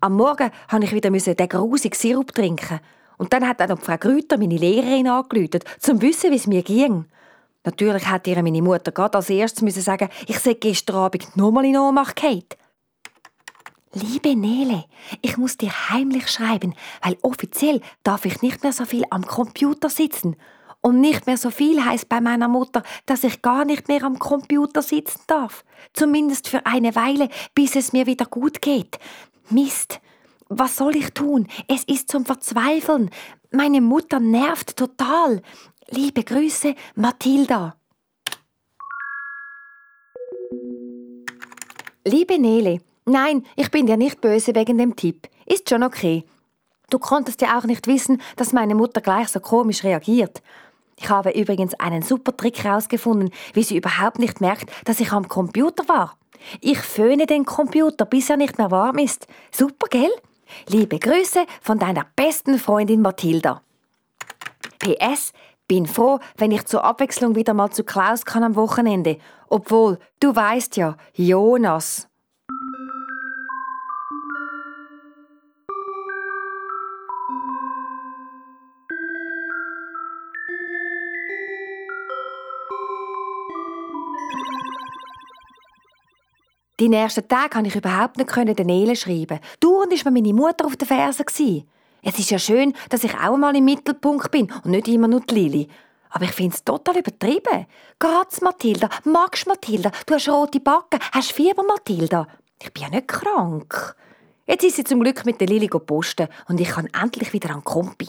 Am Morgen musste ich wieder den grusigen Sirup trinken. Und dann hat auch noch Frau Grüter, meine Lehrerin, angerufen, um zu wissen, wie es mir ging. Natürlich hätte ihr meine Mutter gerade als erstes müssen sagen ich sei gestern Abend nochmal in Ohnmacht gefallen. Liebe Nele, ich muss dir heimlich schreiben, weil offiziell darf ich nicht mehr so viel am Computer sitzen. Und nicht mehr so viel heißt bei meiner Mutter, dass ich gar nicht mehr am Computer sitzen darf. Zumindest für eine Weile, bis es mir wieder gut geht. Mist. Was soll ich tun? Es ist zum Verzweifeln. Meine Mutter nervt total. Liebe Grüße, Mathilda. Liebe Nele, nein, ich bin dir nicht böse wegen dem Tipp. Ist schon okay. Du konntest ja auch nicht wissen, dass meine Mutter gleich so komisch reagiert. Ich habe übrigens einen super Trick herausgefunden, wie sie überhaupt nicht merkt, dass ich am Computer war. Ich föhne den Computer, bis er nicht mehr warm ist. Super, gell? Liebe Grüße von deiner besten Freundin Mathilda. PS, bin froh, wenn ich zur Abwechslung wieder mal zu Klaus kann am Wochenende. Obwohl, du weißt ja, Jonas. Die nächsten Tage konnte ich überhaupt nicht den Nele schreiben. Dauernd war mir meine Mutter auf den Fersen. Es ist ja schön, dass ich auch mal im Mittelpunkt bin und nicht immer nur die Lili. Aber ich finde es total übertrieben. Geht's, Mathilda? Magst Mathilda? Du hast rote Backen. Hast Fieber, Mathilda? Ich bin ja nicht krank. Jetzt ist sie zum Glück mit der Lili posten und ich kann endlich wieder an Kompi.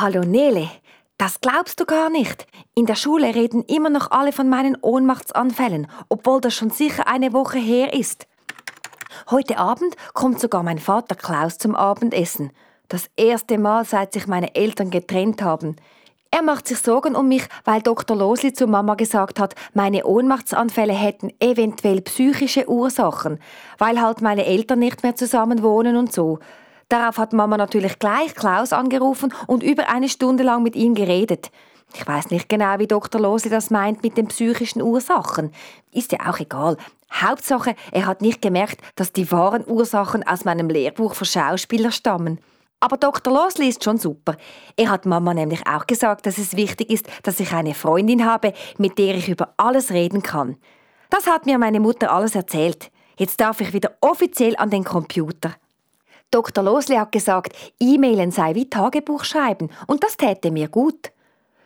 Hallo Nele, das glaubst du gar nicht. In der Schule reden immer noch alle von meinen Ohnmachtsanfällen, obwohl das schon sicher eine Woche her ist. Heute Abend kommt sogar mein Vater Klaus zum Abendessen. Das erste Mal, seit sich meine Eltern getrennt haben. Er macht sich Sorgen um mich, weil Dr. Losli zu Mama gesagt hat, meine Ohnmachtsanfälle hätten eventuell psychische Ursachen, weil halt meine Eltern nicht mehr zusammen wohnen und so. Darauf hat Mama natürlich gleich Klaus angerufen und über eine Stunde lang mit ihm geredet. Ich weiß nicht genau, wie Dr. Lose das meint mit den psychischen Ursachen. Ist ja auch egal. Hauptsache, er hat nicht gemerkt, dass die wahren Ursachen aus meinem Lehrbuch für Schauspieler stammen. Aber Dr. Losli ist schon super. Er hat Mama nämlich auch gesagt, dass es wichtig ist, dass ich eine Freundin habe, mit der ich über alles reden kann. Das hat mir meine Mutter alles erzählt. Jetzt darf ich wieder offiziell an den Computer. Dr. Losli hat gesagt, E-Mailen sei wie Tagebuch schreiben und das täte mir gut.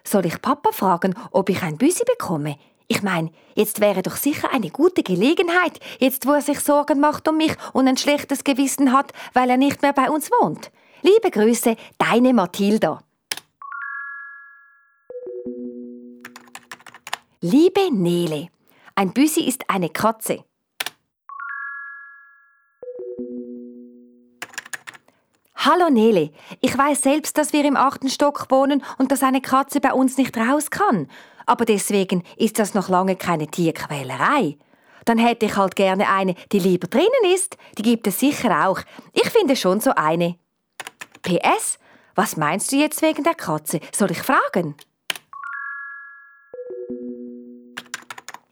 Soll ich Papa fragen, ob ich ein Büsi bekomme? Ich meine, jetzt wäre doch sicher eine gute Gelegenheit, jetzt wo er sich Sorgen macht um mich und ein schlechtes Gewissen hat, weil er nicht mehr bei uns wohnt. Liebe Grüße, deine Mathilda. Liebe Nele, ein Büsi ist eine Katze. Hallo Nele, ich weiß selbst, dass wir im achten Stock wohnen und dass eine Katze bei uns nicht raus kann. Aber deswegen ist das noch lange keine Tierquälerei. Dann hätte ich halt gerne eine, die lieber drinnen ist. Die gibt es sicher auch. Ich finde schon so eine. PS, was meinst du jetzt wegen der Katze? Soll ich fragen?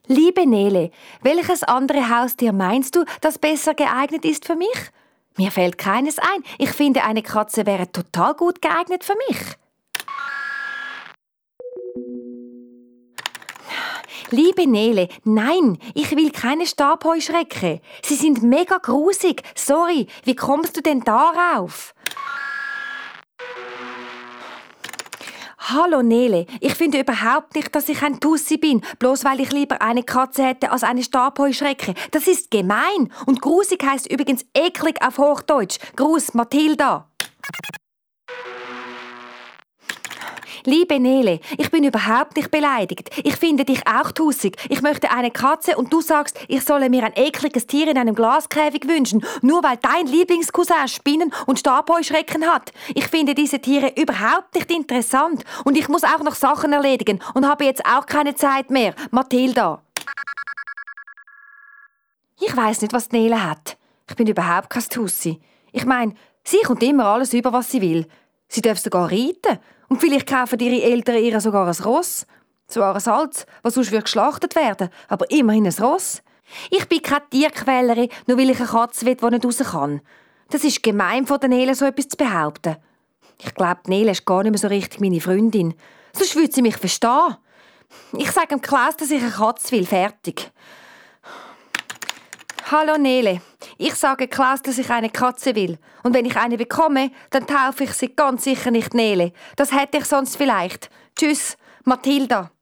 Liebe Nele, welches andere Haustier meinst du, das besser geeignet ist für mich? Mir fällt keines ein. Ich finde, eine Katze wäre total gut geeignet für mich. Liebe Nele, nein, ich will keine Stabheuschrecke. Sie sind mega grusig. Sorry, wie kommst du denn darauf? Hallo Nele, ich finde überhaupt nicht, dass ich ein Tussi bin, bloß weil ich lieber eine Katze hätte als eine Stabheuschrecke. Das ist gemein. Und grusig heißt übrigens eklig auf Hochdeutsch. Gruß, Mathilda. Liebe Nele, ich bin überhaupt nicht beleidigt. Ich finde dich auch tussig. Ich möchte eine Katze und du sagst, ich solle mir ein ekliges Tier in einem Glaskäfig wünschen, nur weil dein Lieblingscousin Spinnen und Stabheuschrecken hat. Ich finde diese Tiere überhaupt nicht interessant und ich muss auch noch Sachen erledigen und habe jetzt auch keine Zeit mehr. Mathilda. Ich weiß nicht, was Nele hat. Ich bin überhaupt kein Tussi. Ich meine, sie kommt immer alles über, was sie will. Sie darf sogar reiten und vielleicht kaufen ihre Eltern ihr sogar ein Ross. Zwar ein Salz, was sonst geschlachtet werden, aber immerhin ein Ross. Ich bin keine Tierquälerin, nur weil ich eine Katze will, die nicht raus kann. Das ist gemein von der Nele, so etwas zu behaupten. Ich glaube, Nele ist gar nicht mehr so richtig meine Freundin. Sonst würde sie mich verstehen. Ich sage dem Klaus, dass ich eine Katze will. Fertig. Hallo Nele. Ich sage Klaus, dass ich eine Katze will. Und wenn ich eine bekomme, dann taufe ich sie ganz sicher nicht Nele. Das hätte ich sonst vielleicht. Tschüss, Mathilda.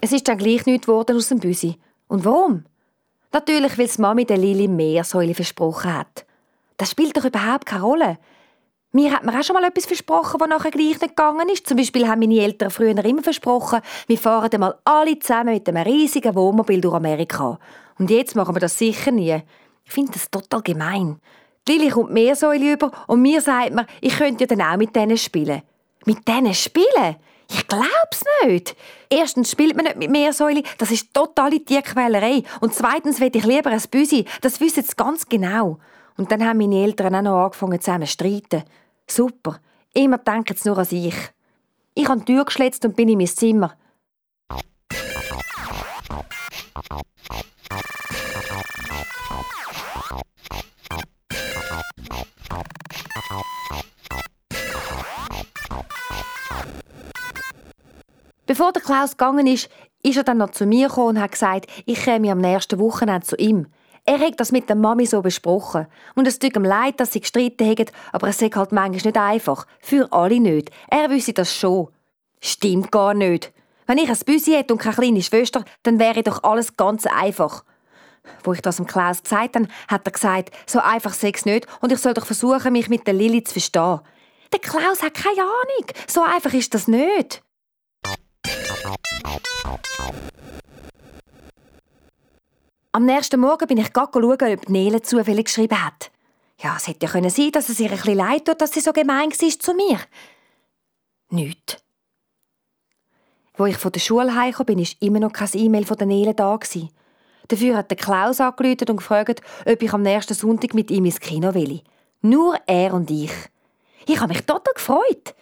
Es ist dann gleich nichts geworden aus dem Büsi. Und warum? Natürlich, weil Mami der Lili mehr Säule versprochen hat. Das spielt doch überhaupt keine Rolle. Mir hat mir auch schon mal etwas versprochen, was nachher gleich nicht gegangen ist. Zum Beispiel haben meine Eltern früher immer versprochen, wir fahren einmal alle zusammen mit einem riesigen Wohnmobil durch Amerika. Und jetzt machen wir das sicher nie. Ich finde das total gemein. Die Lili kommt mehr Säule über und mir sagt man, ich könnte ja dann auch mit denen spielen. Mit denen spielen? Ich glaub's nicht. Erstens spielt man nicht mit Meersäule, das ist totale Tierquälerei. Und zweitens will ich lieber ein Büsi, das wissen sie ganz genau. Und dann haben meine Eltern auch noch angefangen zusammen zu streiten. Super. Immer denken sie nur an sich. Ich habe die Tür geschletzt und bin in mein Zimmer. Bevor der Klaus gegangen ist, ist er dann noch zu mir gekommen und hat gesagt, ich käme am nächsten Wochenende zu ihm. Er hat das mit der Mami so besprochen. Und es tut ihm leid, dass sie gestritten haben, aber es ist halt manchmal nicht einfach. Für alle nicht. Er wüsste das schon. Stimmt gar nicht. Wenn ich ein Büsi hätte und keine kleine Schwester, dann wäre doch alles ganz einfach. Wo ich das dem Klaus gesagt habe, hat er gesagt, so einfach sei es nicht und ich soll doch versuchen, mich mit der Lilly zu verstehen. Der Klaus hat keine Ahnung. So einfach ist das nicht. Am nächsten Morgen bin ich schauen, ob Nele zufällig geschrieben hat. Ja, es hätte ja können dass es ihr ein bisschen leid tut, dass sie so gemein war zu mir. Nicht. Wo ich von der Schule heimkam, bin, ist immer noch kein E-Mail von der Nele da. Dafür hat der Klaus angerufen und gefragt, ob ich am nächsten Sonntag mit ihm ins Kino will. Nur er und ich. Ich habe mich total gefreut.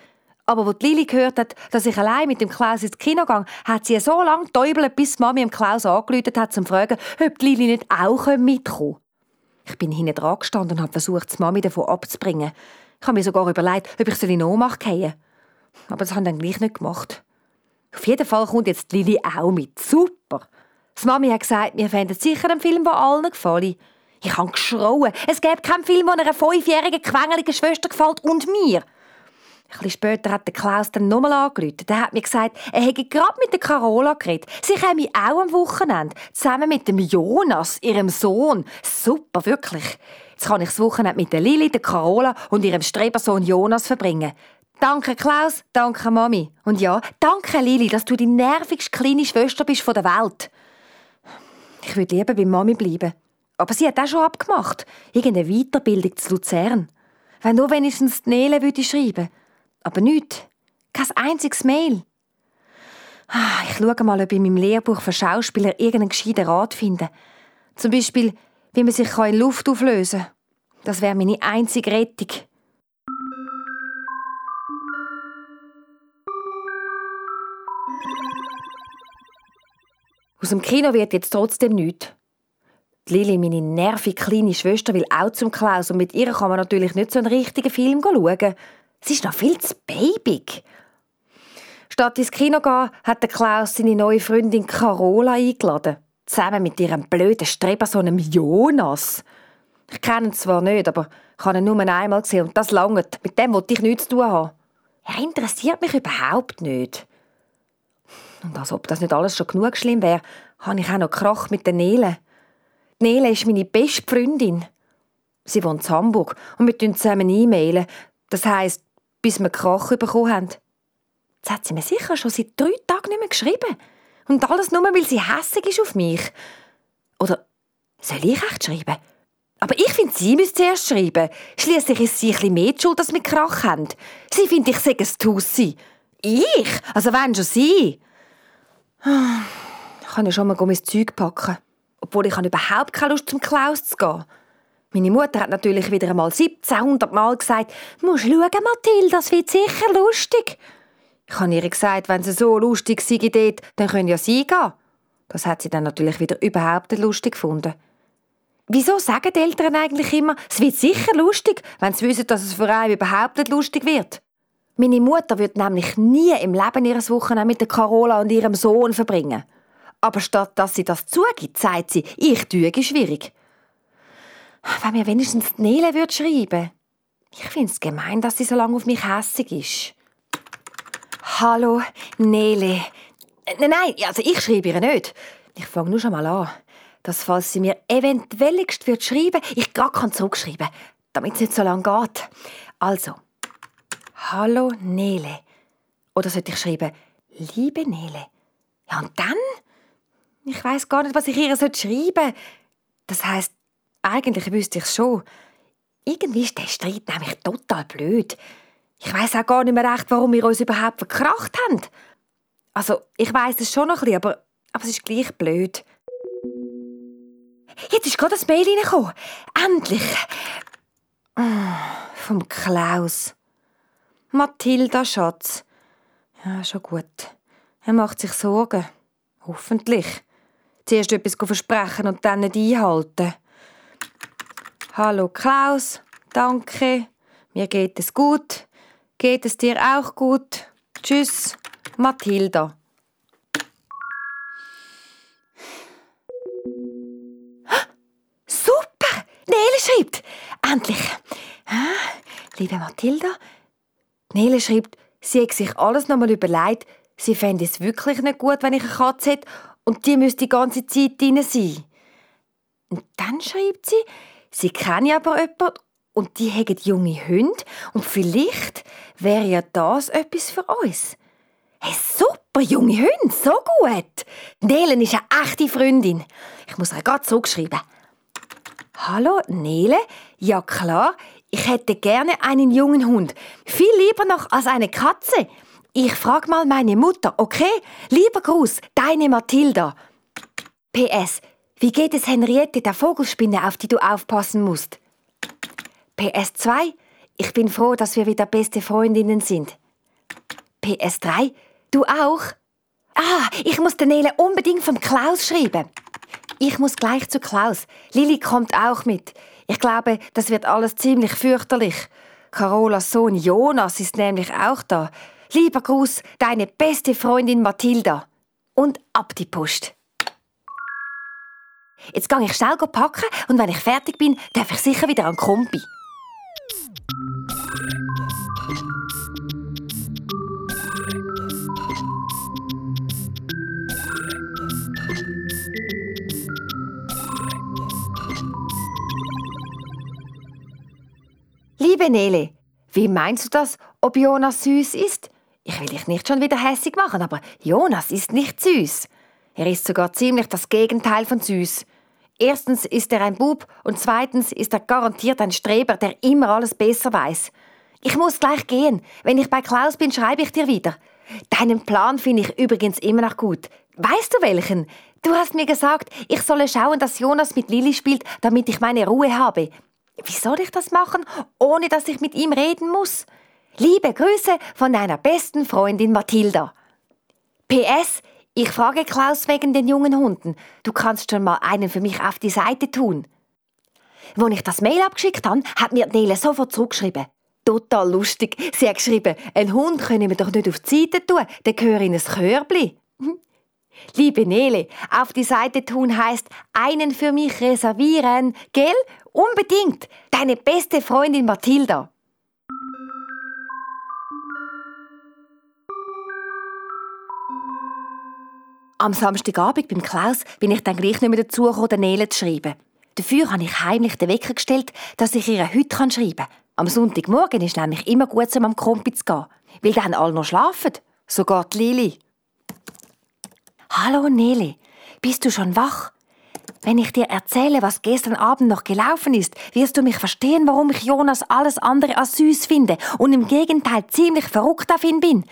Aber als Lili gehört hat, dass ich allein mit dem Klaus ins Kino gehe, hat sie so lange getäubelt, bis Mami dem Klaus angerufen hat, um zu fragen, ob die Lili nicht auch mitkommen Ich bin hinten dran gestanden und habe versucht, die Mami davon abzubringen. Ich habe mir sogar überlegt, ob ich in Ohnmacht gehen Aber das haben dann gleich nicht gemacht. Auf jeden Fall kommt jetzt Lili auch mit. Super! Die Mami hat gesagt, wir fänden sicher einen Film, der allen gefällt. Ich habe geschrauen. Es gäbe keinen Film, der einer fünfjährigen, quengeligen Schwester gefällt und mir. Ein später hat der Klaus dann nochmal angerufen. Der hat mir gesagt, er hätte gerade mit der Carola geredet. Sie käme auch am Wochenende. Zusammen mit dem Jonas, ihrem Sohn. Super, wirklich. Jetzt kann ich das Wochenende mit der Lili, der Carola und ihrem Strebersohn Jonas verbringen. Danke Klaus, danke Mami. Und ja, danke Lili, dass du die nervigste kleine Schwester bist von der Welt. Ich würde lieber bei Mami bleiben. Aber sie hat auch schon abgemacht. Irgendeine Weiterbildung zu Luzern. Wenn nur wenigstens die Nele würde schreiben. Aber nicht. Kein einziges Mail. Ah, ich schaue mal, ob ich in meinem Lehrbuch für Schauspieler irgendeinen gescheiten Rat finde. Zum Beispiel, wie man sich in Luft auflösen kann. Das wäre meine einzige Rettung. Aus dem Kino wird jetzt trotzdem nichts. Lili, meine nervige kleine Schwester, will auch zum Klaus und mit ihr kann man natürlich nicht so einen richtigen Film schauen. Sie ist noch viel zu babig. Statt ins Kino zu gehen, hat der Klaus seine neue Freundin Carola eingeladen. Zusammen mit ihrem blöden Strebersohn Jonas. Ich kenne ihn zwar nicht, aber ich habe ihn nur einmal gesehen und das langt. Mit dem wollte ich nichts zu tun haben. Er interessiert mich überhaupt nicht. Und als ob das nicht alles schon genug schlimm wäre, habe ich auch noch Krach mit der Nele. Die Nele ist meine beste Freundin. Sie wohnt in Hamburg und wir tun zusammen e-mailen. Das heisst, bis wir Krach bekommen haben. Jetzt hat sie mir sicher schon seit drei Tagen nicht mehr geschrieben. Und alles nur, weil sie hässig ist auf mich. Oder soll ich echt schreiben? Aber ich finde, sie müsste zuerst schreiben. Schließlich ist sie ein bisschen mehr schuld, dass wir Krach haben. Sie findet, ich sage es Tussi. Ich? Also wenn schon sie. Ich kann ja schon mal mein Zeug packen. Obwohl ich überhaupt keine Lust zum Klaus zu gehen. Meine Mutter hat natürlich wieder einmal 1700 Mal gesagt, «Du musst schauen, Mathilde, das wird sicher lustig.» Ich habe ihr gesagt, wenn sie so lustig sei dort, dann können ja sie gehen. Das hat sie dann natürlich wieder überhaupt nicht lustig gefunden. Wieso sagen die Eltern eigentlich immer, es wird sicher lustig, wenn sie wissen, dass es für einen überhaupt nicht lustig wird? Meine Mutter wird nämlich nie im Leben ihres Wochenende mit der Carola und ihrem Sohn verbringen. Aber statt dass sie das zugibt, sagt sie, ich tue schwierig. Wenn mir wenigstens die Nele würde schreiben. Ich finde es gemein, dass sie so lange auf mich hässig ist. Hallo, Nele. Nein, nein, also ich schreibe ihr nicht. Ich fange nur schon mal an. Dass, falls sie mir eventuelligst wird schreiben, ich gar kann zurückschreiben, damit es nicht so lange geht. Also, Hallo Nele. Oder sollte ich schreiben, liebe Nele? Ja, und dann? Ich weiß gar nicht, was ich ihr schreiben soll. Das heißt, eigentlich wüsste ich schon. Irgendwie ist der Streit nämlich total blöd. Ich weiß auch gar nicht mehr recht, warum wir uns überhaupt verkracht haben. Also, ich weiß es schon noch ein bisschen, aber, aber es ist gleich blöd. Jetzt ist gerade das Mail reingekommen. Endlich. Ah, vom Klaus. Mathilda, Schatz. Ja, schon gut. Er macht sich Sorgen. Hoffentlich. Zuerst etwas versprechen und dann nicht einhalten. Hallo Klaus, danke. Mir geht es gut. Geht es dir auch gut? Tschüss, Mathilda. schreibt. Endlich. Ah, liebe Mathilda. Nele schreibt, sie hat sich alles nochmal überlegt. Sie fände es wirklich nicht gut, wenn ich eine Katze hätte und die müsste die ganze Zeit drin sein. Und dann schreibt sie, sie kenne aber jemanden und die haben junge Hunde und vielleicht wäre ja das etwas für uns. Hey, super, junge Hunde, so gut. Nele ist eine echte Freundin. Ich muss ihr gerade zurückschreiben. Hallo, Nele? Ja klar, ich hätte gerne einen jungen Hund. Viel lieber noch als eine Katze. Ich frag mal meine Mutter, okay? Lieber Gruß, deine Mathilda. PS, wie geht es Henriette, der Vogelspinne, auf die du aufpassen musst? PS2, ich bin froh, dass wir wieder beste Freundinnen sind. PS3, du auch? Ah, ich muss der Nele unbedingt vom Klaus schreiben. Ich muss gleich zu Klaus. Lilly kommt auch mit. Ich glaube, das wird alles ziemlich fürchterlich. Carolas Sohn Jonas ist nämlich auch da. Lieber Gruß, deine beste Freundin Mathilda. Und ab die Post. Jetzt gehe ich schnell packen und wenn ich fertig bin, darf ich sicher wieder an Kompi. Liebe Nele, wie meinst du das, ob Jonas süß ist? Ich will dich nicht schon wieder hässig machen, aber Jonas ist nicht süß. Er ist sogar ziemlich das Gegenteil von süß. Erstens ist er ein Bub und zweitens ist er garantiert ein Streber, der immer alles besser weiß. Ich muss gleich gehen. Wenn ich bei Klaus bin, schreibe ich dir wieder. Deinen Plan finde ich übrigens immer noch gut. Weißt du welchen? Du hast mir gesagt, ich solle schauen, dass Jonas mit Lilly spielt, damit ich meine Ruhe habe. Wie soll ich das machen, ohne dass ich mit ihm reden muss? Liebe Grüße von deiner besten Freundin Mathilda. PS, ich frage Klaus wegen den jungen Hunden. Du kannst schon mal einen für mich auf die Seite tun. Als ich das Mail abgeschickt habe, hat mir Nele sofort zurückgeschrieben. Total lustig. Sie hat geschrieben, ein Hund können wir doch nicht auf die Seite tun, der gehört in ein Körbli. Liebe Nele, auf die Seite tun heißt einen für mich reservieren, gell? Unbedingt. Deine beste Freundin Mathilda. Am Samstagabend beim Klaus bin ich dann gleich nicht mehr dazu gekommen, Nele zu schreiben. Dafür habe ich heimlich den Wecker gestellt, dass ich ihr heute schreiben kann. Am Sonntagmorgen ist nämlich immer gut, um am Kompi zu gehen. Weil dann alle noch schlafen. Sogar die Lili. Hallo Nele, bist du schon wach? Wenn ich dir erzähle, was gestern Abend noch gelaufen ist, wirst du mich verstehen, warum ich Jonas alles andere als süß finde und im Gegenteil ziemlich verrückt auf ihn bin.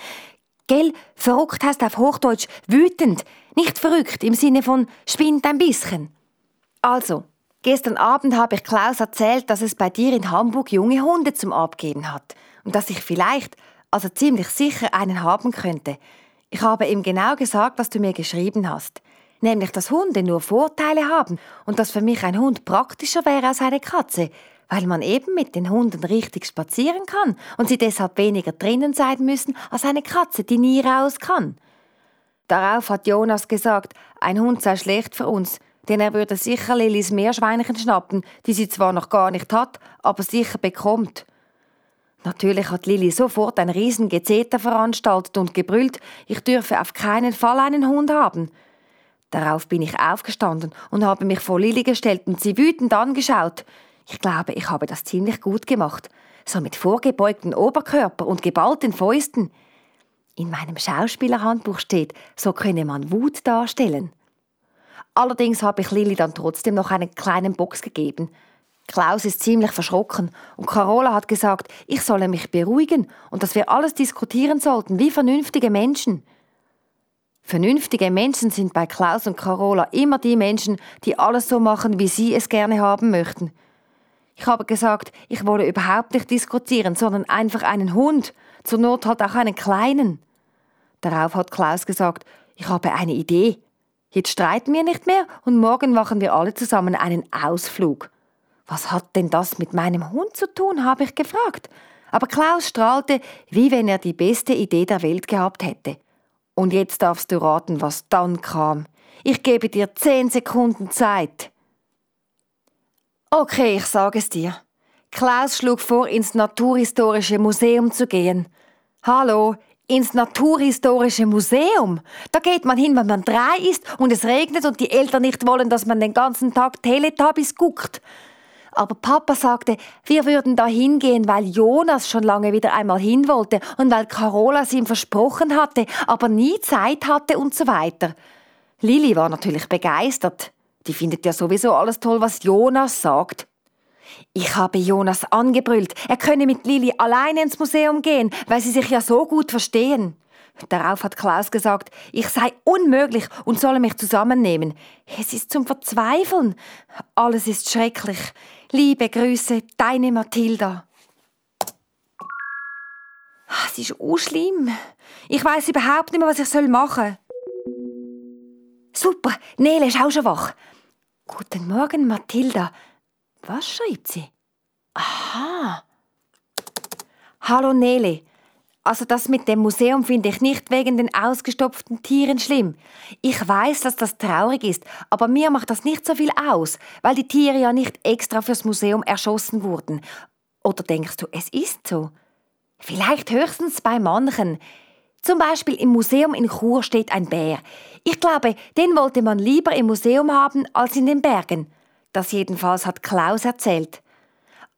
Gell, verrückt heißt auf Hochdeutsch wütend, nicht verrückt im Sinne von spinnt ein bisschen. Also, gestern Abend habe ich Klaus erzählt, dass es bei dir in Hamburg junge Hunde zum Abgeben hat und dass ich vielleicht, also ziemlich sicher, einen haben könnte. Ich habe ihm genau gesagt, was du mir geschrieben hast. Nämlich, dass Hunde nur Vorteile haben und dass für mich ein Hund praktischer wäre als eine Katze, weil man eben mit den Hunden richtig spazieren kann und sie deshalb weniger drinnen sein müssen als eine Katze, die nie raus kann. Darauf hat Jonas gesagt, ein Hund sei schlecht für uns, denn er würde sicher Lillys Meerschweinchen schnappen, die sie zwar noch gar nicht hat, aber sicher bekommt. Natürlich hat Lilly sofort ein riesen Gezeter veranstaltet und gebrüllt, ich dürfe auf keinen Fall einen Hund haben. Darauf bin ich aufgestanden und habe mich vor Lilly gestellt und sie wütend angeschaut. Ich glaube, ich habe das ziemlich gut gemacht. So mit vorgebeugtem Oberkörper und geballten Fäusten. In meinem Schauspielerhandbuch steht, so könne man Wut darstellen. Allerdings habe ich Lilly dann trotzdem noch einen kleinen Box gegeben. Klaus ist ziemlich verschrocken und Carola hat gesagt, ich solle mich beruhigen und dass wir alles diskutieren sollten wie vernünftige Menschen. Vernünftige Menschen sind bei Klaus und Carola immer die Menschen, die alles so machen, wie sie es gerne haben möchten. Ich habe gesagt, ich wolle überhaupt nicht diskutieren, sondern einfach einen Hund, zur Not halt auch einen kleinen. Darauf hat Klaus gesagt, ich habe eine Idee. Jetzt streiten wir nicht mehr und morgen machen wir alle zusammen einen Ausflug. Was hat denn das mit meinem Hund zu tun, habe ich gefragt. Aber Klaus strahlte, wie wenn er die beste Idee der Welt gehabt hätte. Und jetzt darfst du raten, was dann kam. Ich gebe dir zehn Sekunden Zeit. Okay, ich sage es dir. Klaus schlug vor, ins Naturhistorische Museum zu gehen. Hallo, ins Naturhistorische Museum. Da geht man hin, wenn man drei ist und es regnet und die Eltern nicht wollen, dass man den ganzen Tag Teletubbies guckt. Aber Papa sagte, wir würden da hingehen, weil Jonas schon lange wieder einmal hin wollte und weil Carola es ihm versprochen hatte, aber nie Zeit hatte und so weiter. Lili war natürlich begeistert. Die findet ja sowieso alles toll, was Jonas sagt. Ich habe Jonas angebrüllt, er könne mit Lili alleine ins Museum gehen, weil sie sich ja so gut verstehen. Darauf hat Klaus gesagt, ich sei unmöglich und solle mich zusammennehmen. Es ist zum Verzweifeln. Alles ist schrecklich. Liebe Grüße, deine Mathilda. Ah, es ist auch schlimm. Ich weiß überhaupt nicht mehr, was ich machen soll. Super, Nele ist auch schon wach. Guten Morgen, Mathilda. Was schreibt sie? Aha. Hallo Nele. Also das mit dem Museum finde ich nicht wegen den ausgestopften Tieren schlimm. Ich weiß, dass das traurig ist, aber mir macht das nicht so viel aus, weil die Tiere ja nicht extra fürs Museum erschossen wurden. Oder denkst du, es ist so? Vielleicht höchstens bei manchen. Zum Beispiel im Museum in Chur steht ein Bär. Ich glaube, den wollte man lieber im Museum haben als in den Bergen. Das jedenfalls hat Klaus erzählt.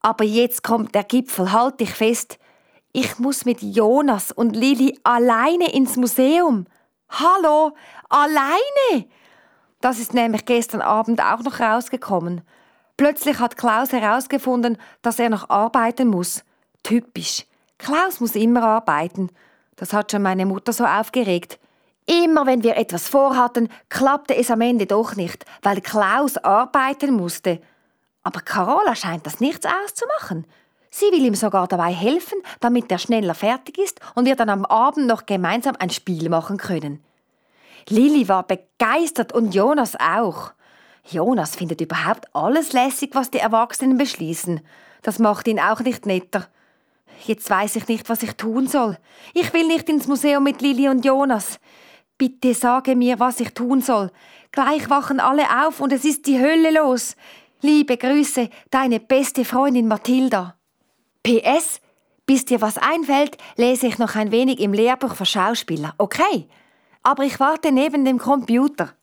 Aber jetzt kommt der Gipfel, halt dich fest. Ich muss mit Jonas und Lili alleine ins Museum. Hallo, alleine? Das ist nämlich gestern Abend auch noch rausgekommen. Plötzlich hat Klaus herausgefunden, dass er noch arbeiten muss. Typisch. Klaus muss immer arbeiten. Das hat schon meine Mutter so aufgeregt. Immer wenn wir etwas vorhatten, klappte es am Ende doch nicht, weil Klaus arbeiten musste. Aber Carola scheint das nichts auszumachen. Sie will ihm sogar dabei helfen, damit er schneller fertig ist und wir dann am Abend noch gemeinsam ein Spiel machen können. Lilly war begeistert und Jonas auch. Jonas findet überhaupt alles lässig, was die Erwachsenen beschließen. Das macht ihn auch nicht netter. Jetzt weiß ich nicht, was ich tun soll. Ich will nicht ins Museum mit Lilly und Jonas. Bitte sage mir, was ich tun soll. Gleich wachen alle auf und es ist die Hölle los. Liebe Grüße, deine beste Freundin Mathilda. PS, bis dir was einfällt, lese ich noch ein wenig im Lehrbuch für Schauspieler, okay? Aber ich warte neben dem Computer.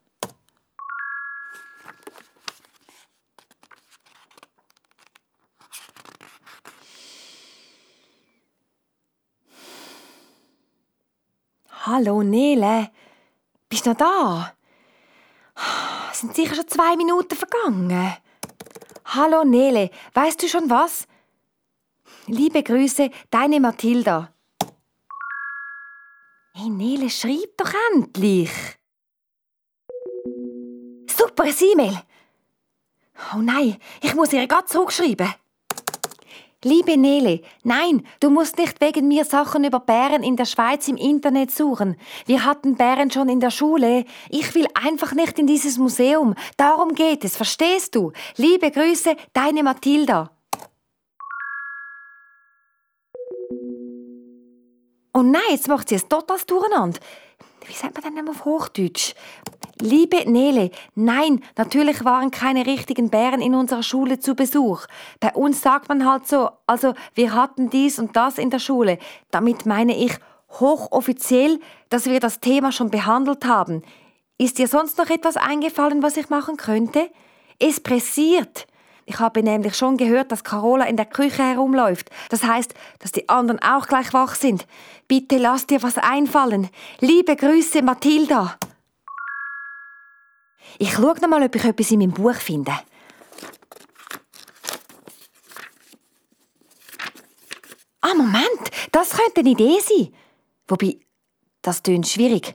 Hallo Nele, bist du noch da? Sind sicher schon zwei Minuten vergangen. Hallo Nele, weißt du schon was? Liebe Grüße, deine Mathilda. Hey Nele, schreib doch endlich. Super, E-Mail. Oh nein, ich muss ihr gerade zurückschreiben. Liebe Nele, nein, du musst nicht wegen mir Sachen über Bären in der Schweiz im Internet suchen. Wir hatten Bären schon in der Schule. Ich will einfach nicht in dieses Museum. Darum geht es, verstehst du? Liebe Grüße, deine Mathilda. Oh nein, jetzt macht sie es total durcheinander. Wie sagt man denn auf Hochdeutsch? Liebe Nele, nein, natürlich waren keine richtigen Bären in unserer Schule zu Besuch. Bei uns sagt man halt so, also wir hatten dies und das in der Schule. Damit meine ich hochoffiziell, dass wir das Thema schon behandelt haben. Ist dir sonst noch etwas eingefallen, was ich machen könnte? Es pressiert. Ich habe nämlich schon gehört, dass Carola in der Küche herumläuft. Das heißt, dass die anderen auch gleich wach sind. Bitte lass dir was einfallen. Liebe Grüße, Mathilda. Ich schaue noch mal, ob ich etwas in meinem Buch finde. Ah, Moment, das könnte eine Idee sein. Wobei, das tönt schwierig.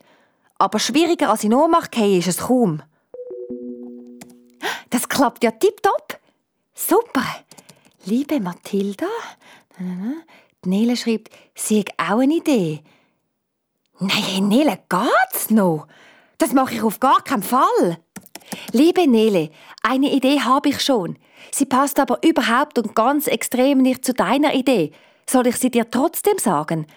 Aber schwieriger als in Ohnmacht ist es kaum. Das klappt ja tipptopp. Super. Liebe Mathilda, Nele schreibt, sie hat auch eine Idee. Nein, Nele, geht's noch? Das mache ich auf gar keinen Fall. Liebe Nele, eine Idee habe ich schon. Sie passt aber überhaupt und ganz extrem nicht zu deiner Idee. Soll ich sie dir trotzdem sagen?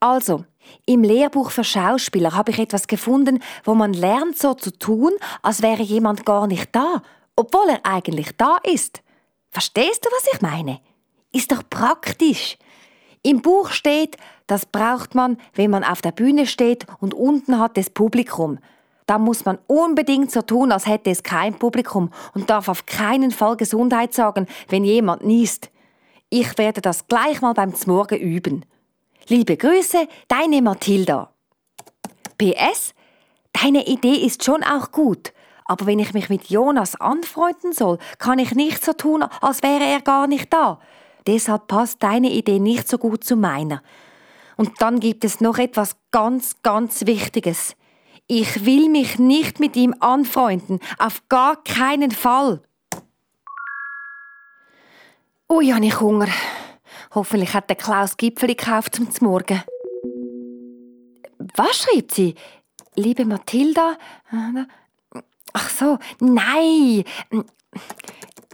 Also, im Lehrbuch für Schauspieler habe ich etwas gefunden, wo man lernt, so zu tun, als wäre jemand gar nicht da, obwohl er eigentlich da ist. Verstehst du, was ich meine? Ist doch praktisch. Im Buch steht, das braucht man, wenn man auf der Bühne steht und unten hat das Publikum. Da muss man unbedingt so tun, als hätte es kein Publikum und darf auf keinen Fall Gesundheit sagen, wenn jemand niest. Ich werde das gleich mal beim Zmorgen üben. Liebe Grüße, deine Mathilda. PS, deine Idee ist schon auch gut, aber wenn ich mich mit Jonas anfreunden soll, kann ich nicht so tun, als wäre er gar nicht da. Deshalb passt deine Idee nicht so gut zu meiner. Und dann gibt es noch etwas ganz, ganz Wichtiges. Ich will mich nicht mit ihm anfreunden, auf gar keinen Fall. Ui, habe ich Hunger. Hoffentlich hat der Klaus Gipfeli gekauft zum Morgen. Was schreibt sie? Liebe Mathilda? Ach so, nein.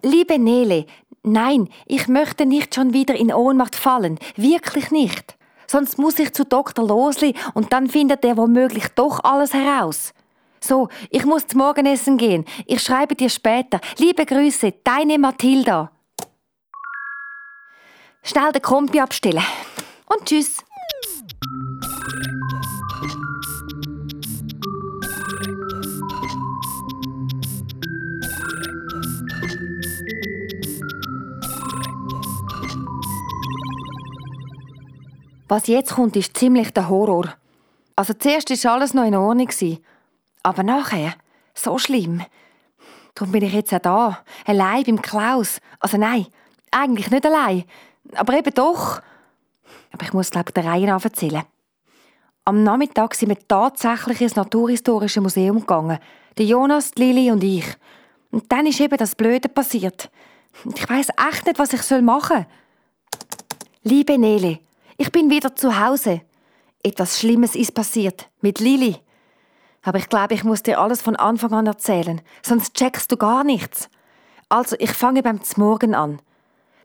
Liebe Nele, nein, ich möchte nicht schon wieder in Ohnmacht fallen. Wirklich nicht. Sonst muss ich zu Dr. Losli und dann findet er womöglich doch alles heraus. So, ich muss zum Morgenessen gehen. Ich schreibe dir später. Liebe Grüße, deine Mathilda. Schnell den Kompi abstellen. Und tschüss. Was jetzt kommt, ist ziemlich der Horror. Also zuerst war alles noch in Ordnung. Aber nachher, so schlimm. Darum bin ich jetzt auch da, allein beim Klaus. Also nein, eigentlich nicht allein. Aber eben doch. Aber ich muss, glaube ich, der Reihe nach erzählen. Am Nachmittag sind wir tatsächlich ins Naturhistorische Museum gegangen. Der Jonas, die Lili und ich. Und dann ist eben das Blöde passiert. Ich weiß echt nicht, was ich machen soll. Liebe Nele, ich bin wieder zu Hause. Etwas Schlimmes ist passiert. Mit Lili. Aber ich glaube, ich muss dir alles von Anfang an erzählen. Sonst checkst du gar nichts. Also, ich fange beim Zmorgen an.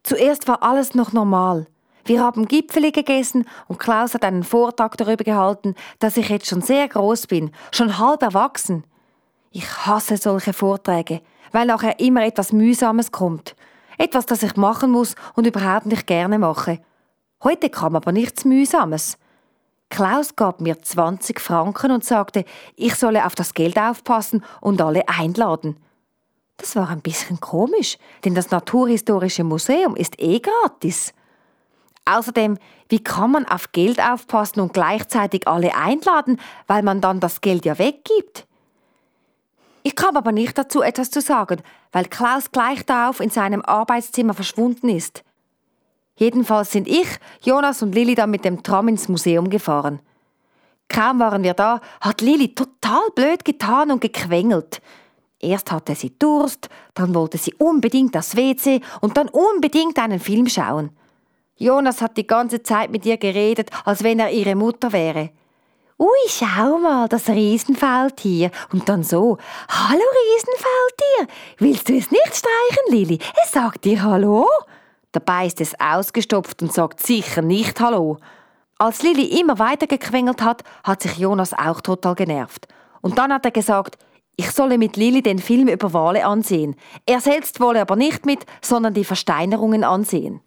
Zuerst war alles noch normal. Wir haben Gipfeli gegessen und Klaus hat einen Vortrag darüber gehalten, dass ich jetzt schon sehr groß bin, schon halb erwachsen. Ich hasse solche Vorträge, weil nachher immer etwas Mühsames kommt. Etwas, das ich machen muss und überhaupt nicht gerne mache. Heute kam aber nichts Mühsames. Klaus gab mir 20 Franken und sagte, ich solle auf das Geld aufpassen und alle einladen. Das war ein bisschen komisch, denn das Naturhistorische Museum ist eh gratis. Außerdem, wie kann man auf Geld aufpassen und gleichzeitig alle einladen, weil man dann das Geld ja weggibt? Ich kam aber nicht dazu, etwas zu sagen, weil Klaus gleich darauf in seinem Arbeitszimmer verschwunden ist. Jedenfalls sind ich, Jonas und Lilly dann mit dem Tram ins Museum gefahren. Kaum waren wir da, hat Lilly total blöd getan und gequengelt. Erst hatte sie Durst, dann wollte sie unbedingt das WC und dann unbedingt einen Film schauen. Jonas hat die ganze Zeit mit ihr geredet, als wenn er ihre Mutter wäre. Ui, schau mal, das Riesenfaultier. Und dann so, Hallo Riesenfaultier, willst du es nicht streichen, Lilly? Es sagt dir Hallo. Dabei ist es ausgestopft und sagt sicher nicht Hallo. Als Lilly immer weiter gequengelt hat, hat sich Jonas auch total genervt. Und dann hat er gesagt, ich solle mit Lilly den Film über Wale ansehen. Er selbst wolle aber nicht mit, sondern die Versteinerungen ansehen.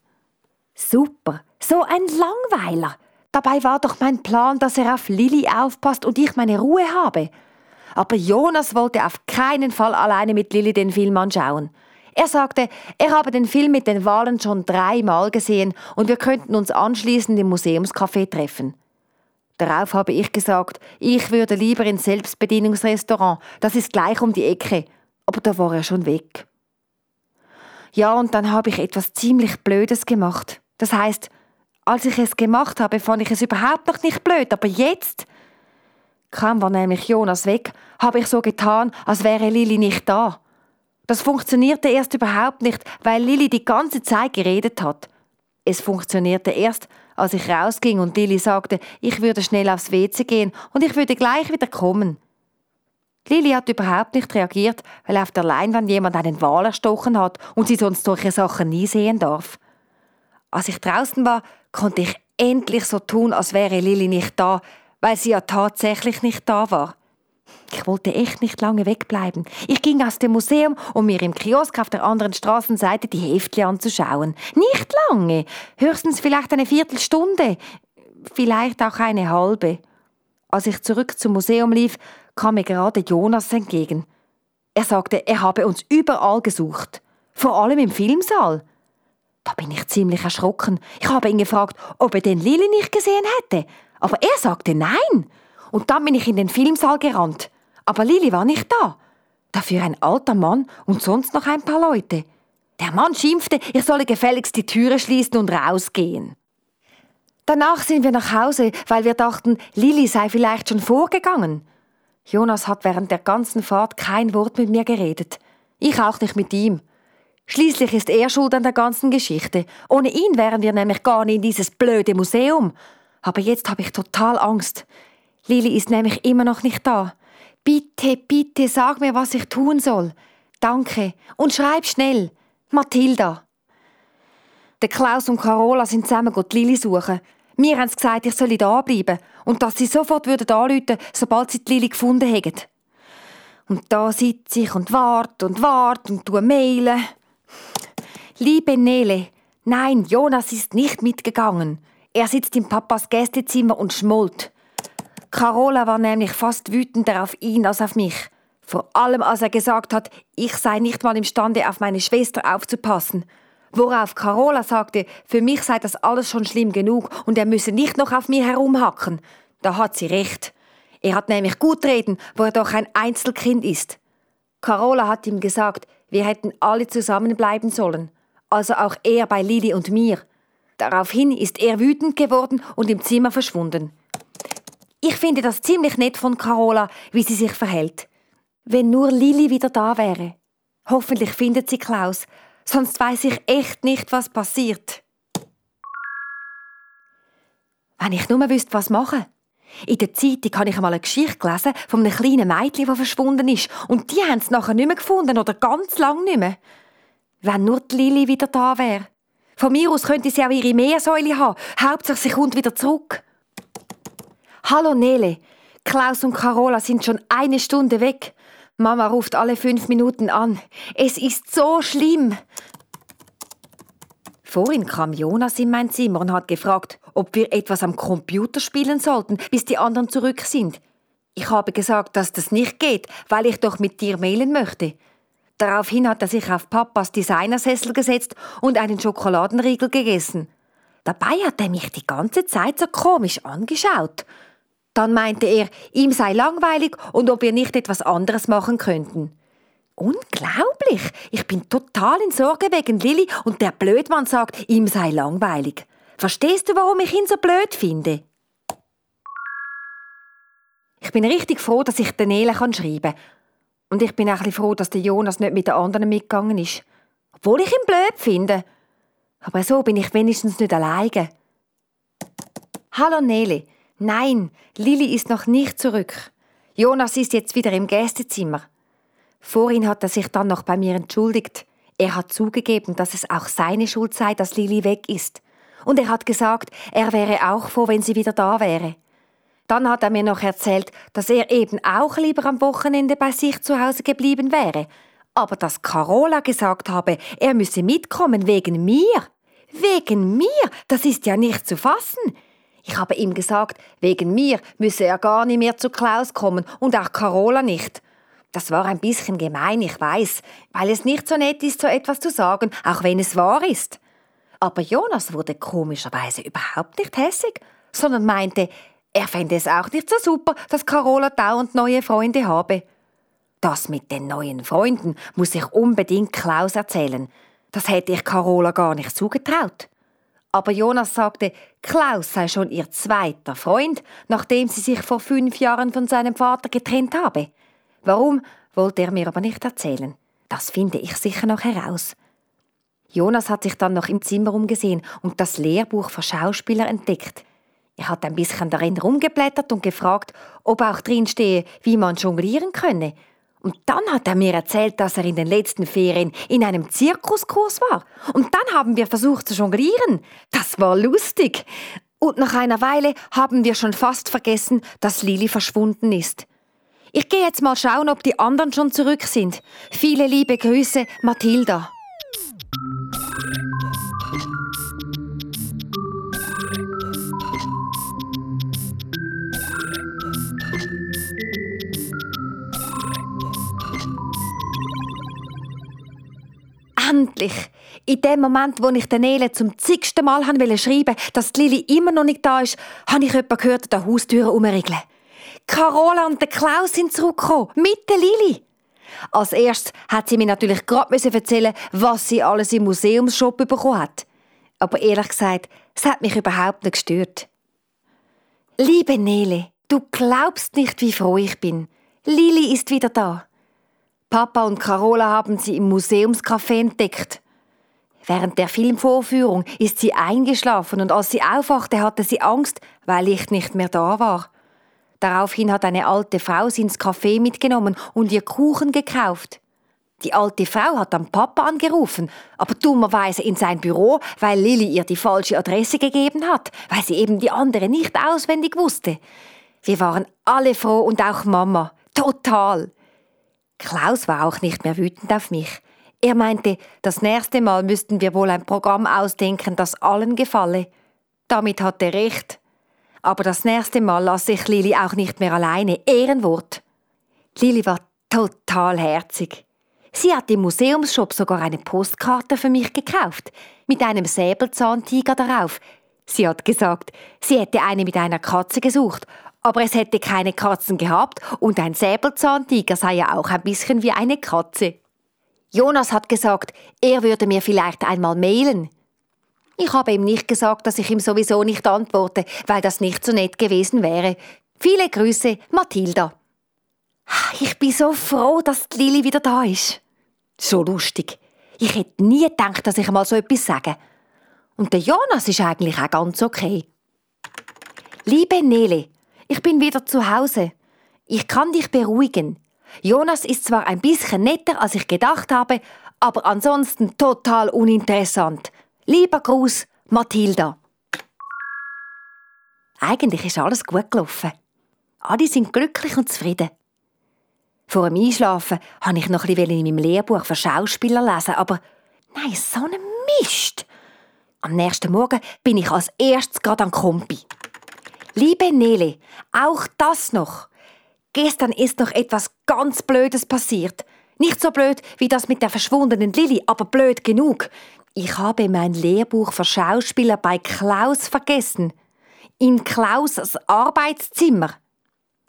Super, so ein Langweiler. Dabei war doch mein Plan, dass er auf Lilly aufpasst und ich meine Ruhe habe. Aber Jonas wollte auf keinen Fall alleine mit Lilly den Film anschauen. Er sagte, er habe den Film mit den Wahlen schon dreimal gesehen und wir könnten uns anschließend im Museumscafé treffen. Darauf habe ich gesagt, ich würde lieber ins Selbstbedienungsrestaurant, das ist gleich um die Ecke. Aber da war er schon weg. Ja, und dann habe ich etwas ziemlich Blödes gemacht. Das heißt, als ich es gemacht habe, fand ich es überhaupt noch nicht blöd, aber jetzt? Kaum war nämlich Jonas weg, habe ich so getan, als wäre Lili nicht da. Das funktionierte erst überhaupt nicht, weil Lilly die ganze Zeit geredet hat. Es funktionierte erst, als ich rausging und Lilly sagte, ich würde schnell aufs WC gehen und ich würde gleich wieder kommen. Lilly hat überhaupt nicht reagiert, weil auf der Leinwand jemand einen Wal erstochen hat und sie sonst solche Sachen nie sehen darf. Als ich draußen war, konnte ich endlich so tun, als wäre Lilly nicht da, weil sie ja tatsächlich nicht da war. Ich wollte echt nicht lange wegbleiben. Ich ging aus dem Museum, um mir im Kiosk auf der anderen Straßenseite die Heftchen anzuschauen. Nicht lange, höchstens vielleicht eine Viertelstunde, vielleicht auch eine halbe. Als ich zurück zum Museum lief, kam mir gerade Jonas entgegen. Er sagte, er habe uns überall gesucht, vor allem im Filmsaal. Da bin ich ziemlich erschrocken. Ich habe ihn gefragt, ob er den Lili nicht gesehen hätte, aber er sagte nein. Und dann bin ich in den Filmsaal gerannt. Aber Lili war nicht da. Dafür ein alter Mann und sonst noch ein paar Leute. Der Mann schimpfte, ich solle gefälligst die Türe schließen und rausgehen. Danach sind wir nach Hause, weil wir dachten, Lili sei vielleicht schon vorgegangen. Jonas hat während der ganzen Fahrt kein Wort mit mir geredet. Ich auch nicht mit ihm. Schließlich ist er schuld an der ganzen Geschichte. Ohne ihn wären wir nämlich gar nicht in dieses blöde Museum. Aber jetzt habe ich total Angst. Lili ist nämlich immer noch nicht da. Bitte, bitte sag mir, was ich tun soll. Danke. Und schreib schnell. Mathilda. Der Klaus und Carola sind zusammen die Lili suchen. Mir haben sie gesagt, ich solle da bleiben und dass sie sofort würden anrufen, sobald sie die Lili gefunden hätten. Und da sitze ich und warte und warte und tue mailen. Liebe Nele, nein, Jonas ist nicht mitgegangen. Er sitzt im Papas Gästezimmer und schmollt. Carola war nämlich fast wütender auf ihn als auf mich. Vor allem als er gesagt hat, ich sei nicht mal imstande, auf meine Schwester aufzupassen. Worauf Carola sagte, für mich sei das alles schon schlimm genug und er müsse nicht noch auf mir herumhacken. Da hat sie recht. Er hat nämlich gut reden, wo er doch ein Einzelkind ist. Carola hat ihm gesagt, wir hätten alle zusammenbleiben sollen. Also auch er bei Lili und mir. Daraufhin ist er wütend geworden und im Zimmer verschwunden. Ich finde das ziemlich nett von Carola, wie sie sich verhält. Wenn nur Lili wieder da wäre. Hoffentlich findet sie Klaus, sonst weiß ich echt nicht, was passiert. Wenn ich nur wüsste, was machen. In der Zeitung habe ich einmal eine Geschichte gelesen von einem kleinen Mädchen, das verschwunden ist. Und die haben es nachher nicht mehr gefunden oder ganz lang nicht mehr. Wenn nur die Lili wieder da wäre. Von mir aus könnte sie auch ihre Meersäule haben. Hauptsache, sie kommt wieder zurück. Hallo Nele. Klaus und Carola sind schon eine Stunde weg. Mama ruft alle fünf Minuten an. Es ist so schlimm. Vorhin kam Jonas in mein Zimmer und hat gefragt, ob wir etwas am Computer spielen sollten, bis die anderen zurück sind. Ich habe gesagt, dass das nicht geht, weil ich doch mit dir mailen möchte. Daraufhin hat er sich auf Papas Designersessel gesetzt und einen Schokoladenriegel gegessen. Dabei hat er mich die ganze Zeit so komisch angeschaut. Dann meinte er, ihm sei langweilig und ob wir nicht etwas anderes machen könnten. Unglaublich! Ich bin total in Sorge wegen Lilly und der Blödmann sagt, ihm sei langweilig. Verstehst du, warum ich ihn so blöd finde? Ich bin richtig froh, dass ich Daniela schreiben kann. Und ich bin auch ein froh, dass der Jonas nicht mit den anderen mitgegangen ist. Obwohl ich ihn blöd finde. Aber so bin ich wenigstens nicht alleine. Hallo Nele. Nein, Lilly ist noch nicht zurück. Jonas ist jetzt wieder im Gästezimmer. Vorhin hat er sich dann noch bei mir entschuldigt. Er hat zugegeben, dass es auch seine Schuld sei, dass Lilly weg ist. Und er hat gesagt, er wäre auch froh, wenn sie wieder da wäre. Dann hat er mir noch erzählt, dass er eben auch lieber am Wochenende bei sich zu Hause geblieben wäre. Aber dass Carola gesagt habe, er müsse mitkommen wegen mir. Wegen mir? Das ist ja nicht zu fassen. Ich habe ihm gesagt, wegen mir müsse er gar nicht mehr zu Klaus kommen und auch Carola nicht. Das war ein bisschen gemein, ich weiß, weil es nicht so nett ist, so etwas zu sagen, auch wenn es wahr ist. Aber Jonas wurde komischerweise überhaupt nicht hässig, sondern meinte, er fände es auch nicht so super, dass Carola dauernd neue Freunde habe. Das mit den neuen Freunden muss ich unbedingt Klaus erzählen. Das hätte ich Carola gar nicht zugetraut. Aber Jonas sagte, Klaus sei schon ihr zweiter Freund, nachdem sie sich vor fünf Jahren von seinem Vater getrennt habe. Warum, wollte er mir aber nicht erzählen. Das finde ich sicher noch heraus. Jonas hat sich dann noch im Zimmer umgesehen und das Lehrbuch für Schauspieler entdeckt. Er hat ein bisschen darin rumgeblättert und gefragt, ob auch drin stehe, wie man jonglieren könne und dann hat er mir erzählt, dass er in den letzten Ferien in einem Zirkuskurs war. Und dann haben wir versucht zu jonglieren. Das war lustig. Und nach einer Weile haben wir schon fast vergessen, dass Lili verschwunden ist. Ich gehe jetzt mal schauen, ob die anderen schon zurück sind. Viele liebe Grüße, Mathilda. Endlich! In dem Moment, wo ich Nele zum zigsten Mal schreiben wollte, dass die Lili immer noch nicht da ist, habe ich jemanden gehört, der Haustür umriegeln. Carola und der Klaus sind zurückgekommen, mit der Lili. Als erstes hat sie mir natürlich gerade erzählen was sie alles im Museumsshop bekommen hat. Aber ehrlich gesagt, es hat mich überhaupt nicht gestört. Liebe Nele, du glaubst nicht, wie froh ich bin. Lili ist wieder da. Papa und Carola haben sie im Museumscafé entdeckt. Während der Filmvorführung ist sie eingeschlafen und als sie aufwachte, hatte sie Angst, weil ich nicht mehr da war. Daraufhin hat eine alte Frau sie ins Café mitgenommen und ihr Kuchen gekauft. Die alte Frau hat dann Papa angerufen, aber dummerweise in sein Büro, weil Lilly ihr die falsche Adresse gegeben hat, weil sie eben die andere nicht auswendig wusste. Wir waren alle froh und auch Mama. Total. Klaus war auch nicht mehr wütend auf mich. Er meinte, das nächste Mal müssten wir wohl ein Programm ausdenken, das allen gefalle. Damit hat er recht. Aber das nächste Mal lasse ich Lili auch nicht mehr alleine. Ehrenwort. Lili war total herzig. Sie hat im Museumsshop sogar eine Postkarte für mich gekauft, mit einem Säbelzahntiger darauf. Sie hat gesagt, sie hätte eine mit einer Katze gesucht, aber es hätte keine Katzen gehabt und ein Säbelzahntiger sei ja auch ein bisschen wie eine Katze. Jonas hat gesagt, er würde mir vielleicht einmal mailen. Ich habe ihm nicht gesagt, dass ich ihm sowieso nicht antworte, weil das nicht so nett gewesen wäre. Viele Grüße, Mathilda. Ich bin so froh, dass Lili wieder da ist. So lustig. Ich hätte nie gedacht, dass ich mal so etwas sage. Und der Jonas ist eigentlich auch ganz okay. Liebe Nele, ich bin wieder zu Hause. Ich kann dich beruhigen. Jonas ist zwar ein bisschen netter, als ich gedacht habe, aber ansonsten total uninteressant. Lieber Gruß, Mathilda. Eigentlich ist alles gut gelaufen. Alle sind glücklich und zufrieden. Vor dem Einschlafen habe ich noch ein in meinem Lehrbuch für Schauspieler lesen, aber nein, so ein Mist. Am nächsten Morgen bin ich als erstes gerade an Kompi. Liebe Nele, auch das noch. Gestern ist noch etwas ganz Blödes passiert. Nicht so blöd wie das mit der verschwundenen Lilly, aber blöd genug. Ich habe mein Lehrbuch für Schauspieler bei Klaus vergessen. In Klaus' Arbeitszimmer.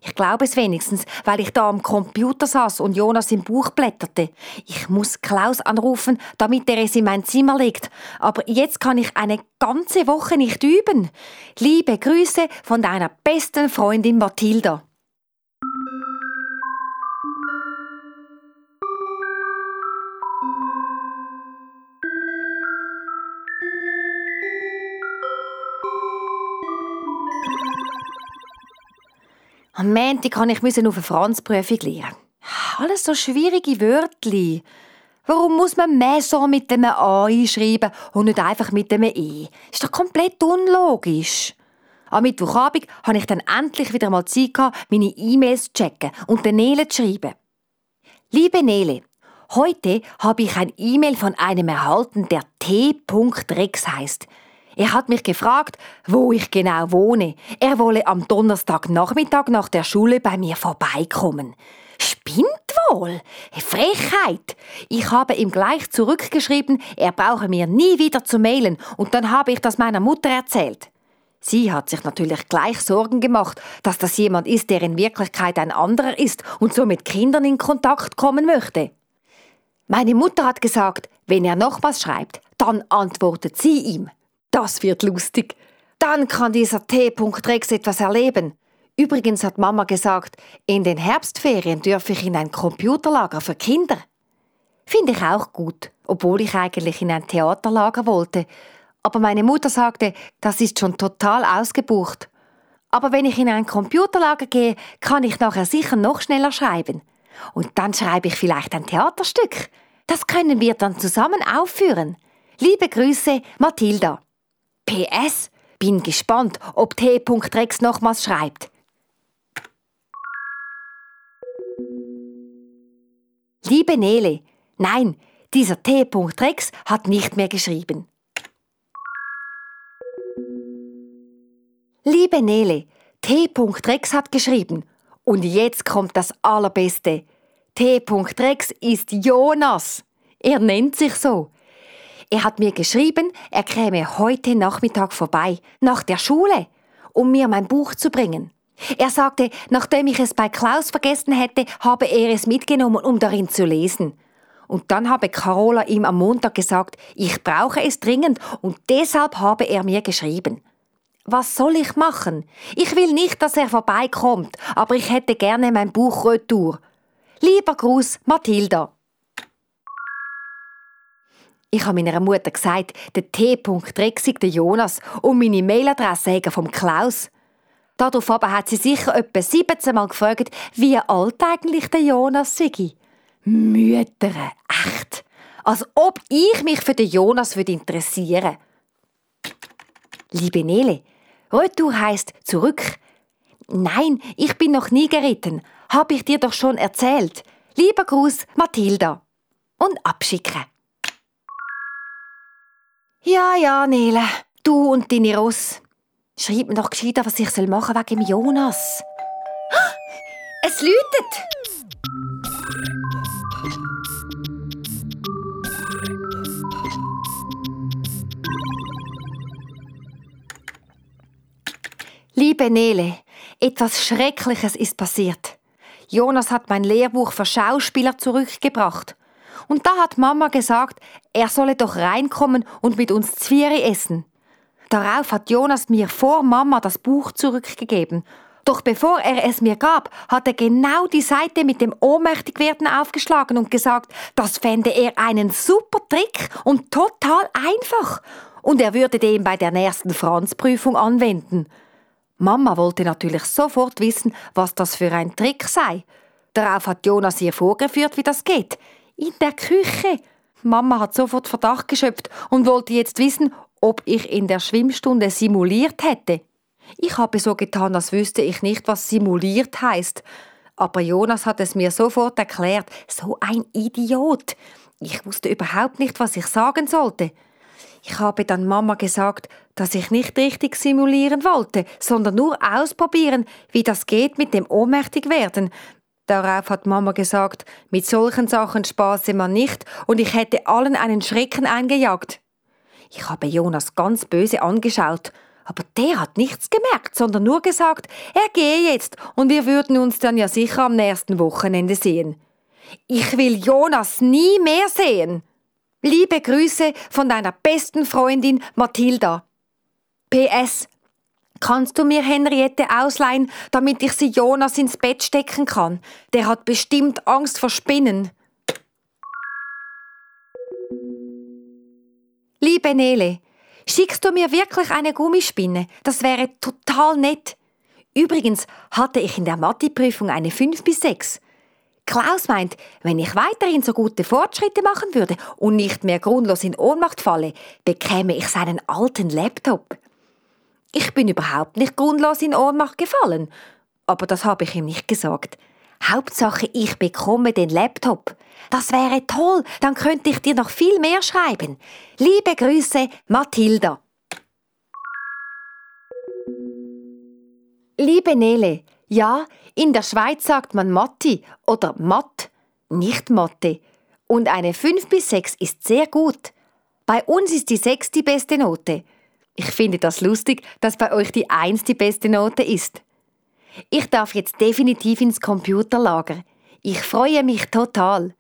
Ich glaube es wenigstens, weil ich da am Computer saß und Jonas im Buch blätterte. Ich muss Klaus anrufen, damit er es in mein Zimmer legt. Aber jetzt kann ich eine ganze Woche nicht üben. Liebe Grüße von deiner besten Freundin Mathilda. Am Montag musste ich auf eine Franzprüfung lernen. Alles so schwierige Wörter. Warum muss man Maison mit einem A einschreiben und nicht einfach mit einem E? Ist doch komplett unlogisch. Am Mittwochabend hatte ich dann endlich wieder mal Zeit, meine E-Mails zu checken und den Nele zu schreiben. Liebe Nele, heute habe ich ein E-Mail von einem erhalten, der T.Rex heißt. Er hat mich gefragt, wo ich genau wohne. Er wolle am Donnerstagnachmittag nach der Schule bei mir vorbeikommen. Spinnt wohl? Frechheit! Ich habe ihm gleich zurückgeschrieben, er brauche mir nie wieder zu mailen, und dann habe ich das meiner Mutter erzählt. Sie hat sich natürlich gleich Sorgen gemacht, dass das jemand ist, der in Wirklichkeit ein anderer ist und so mit Kindern in Kontakt kommen möchte. Meine Mutter hat gesagt, wenn er noch was schreibt, dann antwortet sie ihm. Das wird lustig. Dann kann dieser T. Rex etwas erleben. Übrigens hat Mama gesagt, in den Herbstferien dürfe ich in ein Computerlager für Kinder. Finde ich auch gut, obwohl ich eigentlich in ein Theaterlager wollte. Aber meine Mutter sagte, das ist schon total ausgebucht. Aber wenn ich in ein Computerlager gehe, kann ich nachher sicher noch schneller schreiben. Und dann schreibe ich vielleicht ein Theaterstück. Das können wir dann zusammen aufführen. Liebe Grüße, Mathilda. PS, bin gespannt, ob T. Rex nochmals schreibt. Liebe Nele, nein, dieser T. Rex hat nicht mehr geschrieben. Liebe Nele, T. Rex hat geschrieben. Und jetzt kommt das Allerbeste. T. Rex ist Jonas. Er nennt sich so. Er hat mir geschrieben, er käme heute Nachmittag vorbei, nach der Schule, um mir mein Buch zu bringen. Er sagte, nachdem ich es bei Klaus vergessen hätte, habe er es mitgenommen, um darin zu lesen. Und dann habe Carola ihm am Montag gesagt, ich brauche es dringend und deshalb habe er mir geschrieben. Was soll ich machen? Ich will nicht, dass er vorbeikommt, aber ich hätte gerne mein Buch retour. Lieber Gruß, Mathilda. Ich habe meiner Mutter gesagt, der T. Drexig, der Jonas, und meine Mailadresse hegen vom Klaus. Darauf aber hat sie sicher etwa 17 Mal gefragt, wie alt eigentlich der Jonas sei. Mütter, echt. Als ob ich mich für den Jonas interessieren würde. Liebe Nele, Retour heißt zurück. Nein, ich bin noch nie geritten. Hab ich dir doch schon erzählt. Lieber Gruß, Mathilda. Und abschicken. Ja, ja, Nele, du und deine Ross. Schreib mir doch gescheiter, was ich machen soll wegen Jonas. Es läutet! Liebe Nele, etwas Schreckliches ist passiert. Jonas hat mein Lehrbuch für Schauspieler zurückgebracht. Und da hat Mama gesagt, er solle doch reinkommen und mit uns Zwieri essen. Darauf hat Jonas mir vor Mama das Buch zurückgegeben. Doch bevor er es mir gab, hat er genau die Seite mit dem Ohnmächtigwerden aufgeschlagen und gesagt, das fände er einen super Trick und total einfach. Und er würde den bei der nächsten Franzprüfung anwenden. Mama wollte natürlich sofort wissen, was das für ein Trick sei. Darauf hat Jonas ihr vorgeführt, wie das geht. In der Küche. Mama hat sofort Verdacht geschöpft und wollte jetzt wissen, ob ich in der Schwimmstunde simuliert hätte. Ich habe so getan, als wüsste ich nicht, was simuliert heißt. Aber Jonas hat es mir sofort erklärt. So ein Idiot. Ich wusste überhaupt nicht, was ich sagen sollte. Ich habe dann Mama gesagt, dass ich nicht richtig simulieren wollte, sondern nur ausprobieren, wie das geht mit dem ohnmächtig werden. Darauf hat Mama gesagt, mit solchen Sachen spaße man nicht und ich hätte allen einen Schrecken eingejagt. Ich habe Jonas ganz böse angeschaut, aber der hat nichts gemerkt, sondern nur gesagt, er gehe jetzt und wir würden uns dann ja sicher am nächsten Wochenende sehen. Ich will Jonas nie mehr sehen. Liebe Grüße von deiner besten Freundin Mathilda. PS. Kannst du mir Henriette ausleihen, damit ich sie Jonas ins Bett stecken kann? Der hat bestimmt Angst vor Spinnen. Liebe Nele, schickst du mir wirklich eine Gummispinne? Das wäre total nett. Übrigens hatte ich in der Mathe-Prüfung eine 5 bis 6. Klaus meint, wenn ich weiterhin so gute Fortschritte machen würde und nicht mehr grundlos in Ohnmacht falle, bekäme ich seinen alten Laptop. Ich bin überhaupt nicht grundlos in Ohnmacht gefallen, aber das habe ich ihm nicht gesagt. Hauptsache, ich bekomme den Laptop. Das wäre toll, dann könnte ich dir noch viel mehr schreiben. Liebe Grüße, Mathilda. Liebe Nele, ja, in der Schweiz sagt man Matti oder Matt, nicht Mathe. Und eine 5 bis 6 ist sehr gut. Bei uns ist die 6 die beste Note. Ich finde das lustig, dass bei euch die 1 die beste Note ist. Ich darf jetzt definitiv ins Computerlager. Ich freue mich total.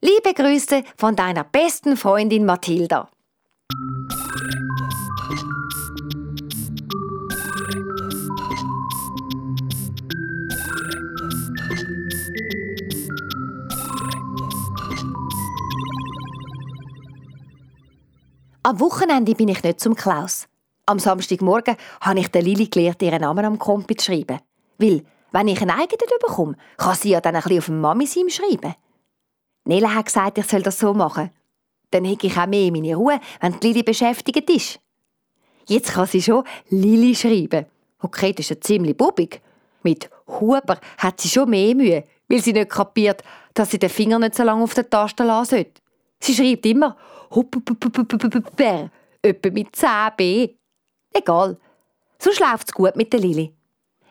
Liebe Grüße von deiner besten Freundin Mathilda. Am Wochenende bin ich nicht zum Klaus. Am Samstagmorgen habe ich der Lili gelehrt, ihren Namen am Kompi zu schreiben. Weil, wenn ich einen eigenen bekomme, kann sie ja dann ein bisschen auf dem Mami-Sim schreiben. Nele hat gesagt, ich soll das so machen. Dann hätte ich auch mehr meine Ruhe, wenn die Lili beschäftigt ist. Jetzt kann sie schon Lili schreiben. Okay, das ist ja ziemlich bubig. Mit Huber hat sie schon mehr Mühe. weil sie nicht kapiert, dass sie den Finger nicht so lange auf der Taste lassen sollte. Sie schreibt immer Hupper, etwa mit 10b. Egal. Sonst läuft es gut mit der Lili.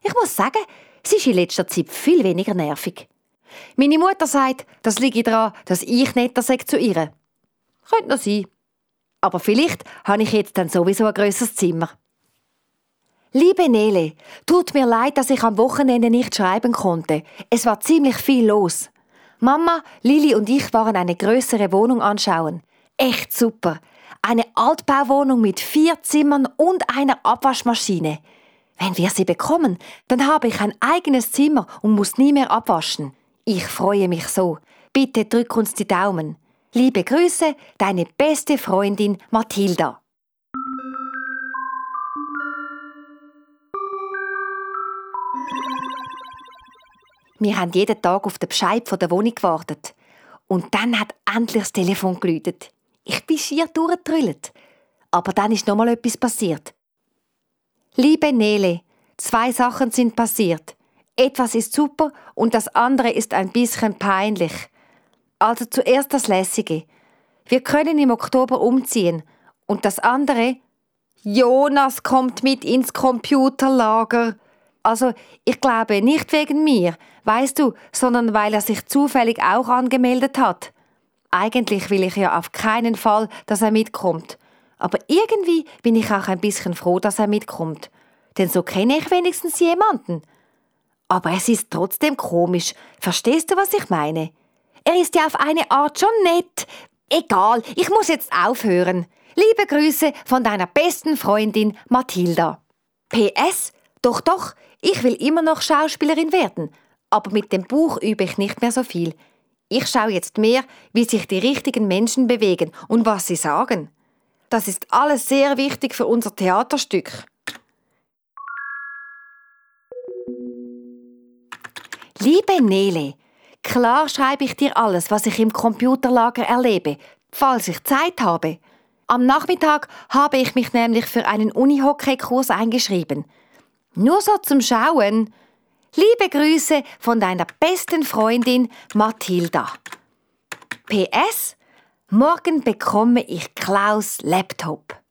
Ich muss sagen, sie ist in letzter Zeit viel weniger nervig. Meine Mutter sagt, das liege daran, dass ich netter sei zu ihr. Könnte noch sein. Aber vielleicht habe ich jetzt dann sowieso ein grösseres Zimmer. Liebe Nele, tut mir leid, dass ich am Wochenende nicht schreiben konnte. Es war ziemlich viel los. Mama, Lili und ich waren eine größere Wohnung anschauen. Echt super. Eine Altbauwohnung mit vier Zimmern und einer Abwaschmaschine. Wenn wir sie bekommen, dann habe ich ein eigenes Zimmer und muss nie mehr abwaschen. Ich freue mich so. Bitte drück uns die Daumen. Liebe Grüße, deine beste Freundin Mathilda. Wir haben jeden Tag auf den Bescheid der Wohnung gewartet. Und dann hat endlich das Telefon geläutet. Ich bin schier durchgetrüllt. Aber dann ist noch mal etwas passiert. Liebe Nele, zwei Sachen sind passiert. Etwas ist super und das andere ist ein bisschen peinlich. Also zuerst das Lässige. Wir können im Oktober umziehen. Und das andere? Jonas kommt mit ins Computerlager. Also, ich glaube nicht wegen mir, weißt du, sondern weil er sich zufällig auch angemeldet hat. Eigentlich will ich ja auf keinen Fall, dass er mitkommt. Aber irgendwie bin ich auch ein bisschen froh, dass er mitkommt. Denn so kenne ich wenigstens jemanden. Aber es ist trotzdem komisch. Verstehst du, was ich meine? Er ist ja auf eine Art schon nett. Egal, ich muss jetzt aufhören. Liebe Grüße von deiner besten Freundin Mathilda. PS, doch, doch, ich will immer noch Schauspielerin werden. Aber mit dem Buch übe ich nicht mehr so viel. Ich schaue jetzt mehr, wie sich die richtigen Menschen bewegen und was sie sagen. Das ist alles sehr wichtig für unser Theaterstück. Liebe Nele, klar schreibe ich dir alles, was ich im Computerlager erlebe, falls ich Zeit habe. Am Nachmittag habe ich mich nämlich für einen Unihockey-Kurs eingeschrieben. Nur so zum Schauen. Liebe Grüße von deiner besten Freundin Mathilda. PS Morgen bekomme ich Klaus Laptop.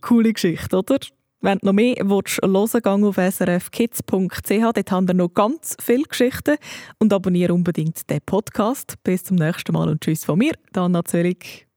Coole Geschichte, oder? Wenn du noch mehr willst, hören gang auf srfkids.ch. Dort haben wir noch ganz viele Geschichten. Und abonniere unbedingt den Podcast. Bis zum nächsten Mal und tschüss von mir, Dana Zöllig.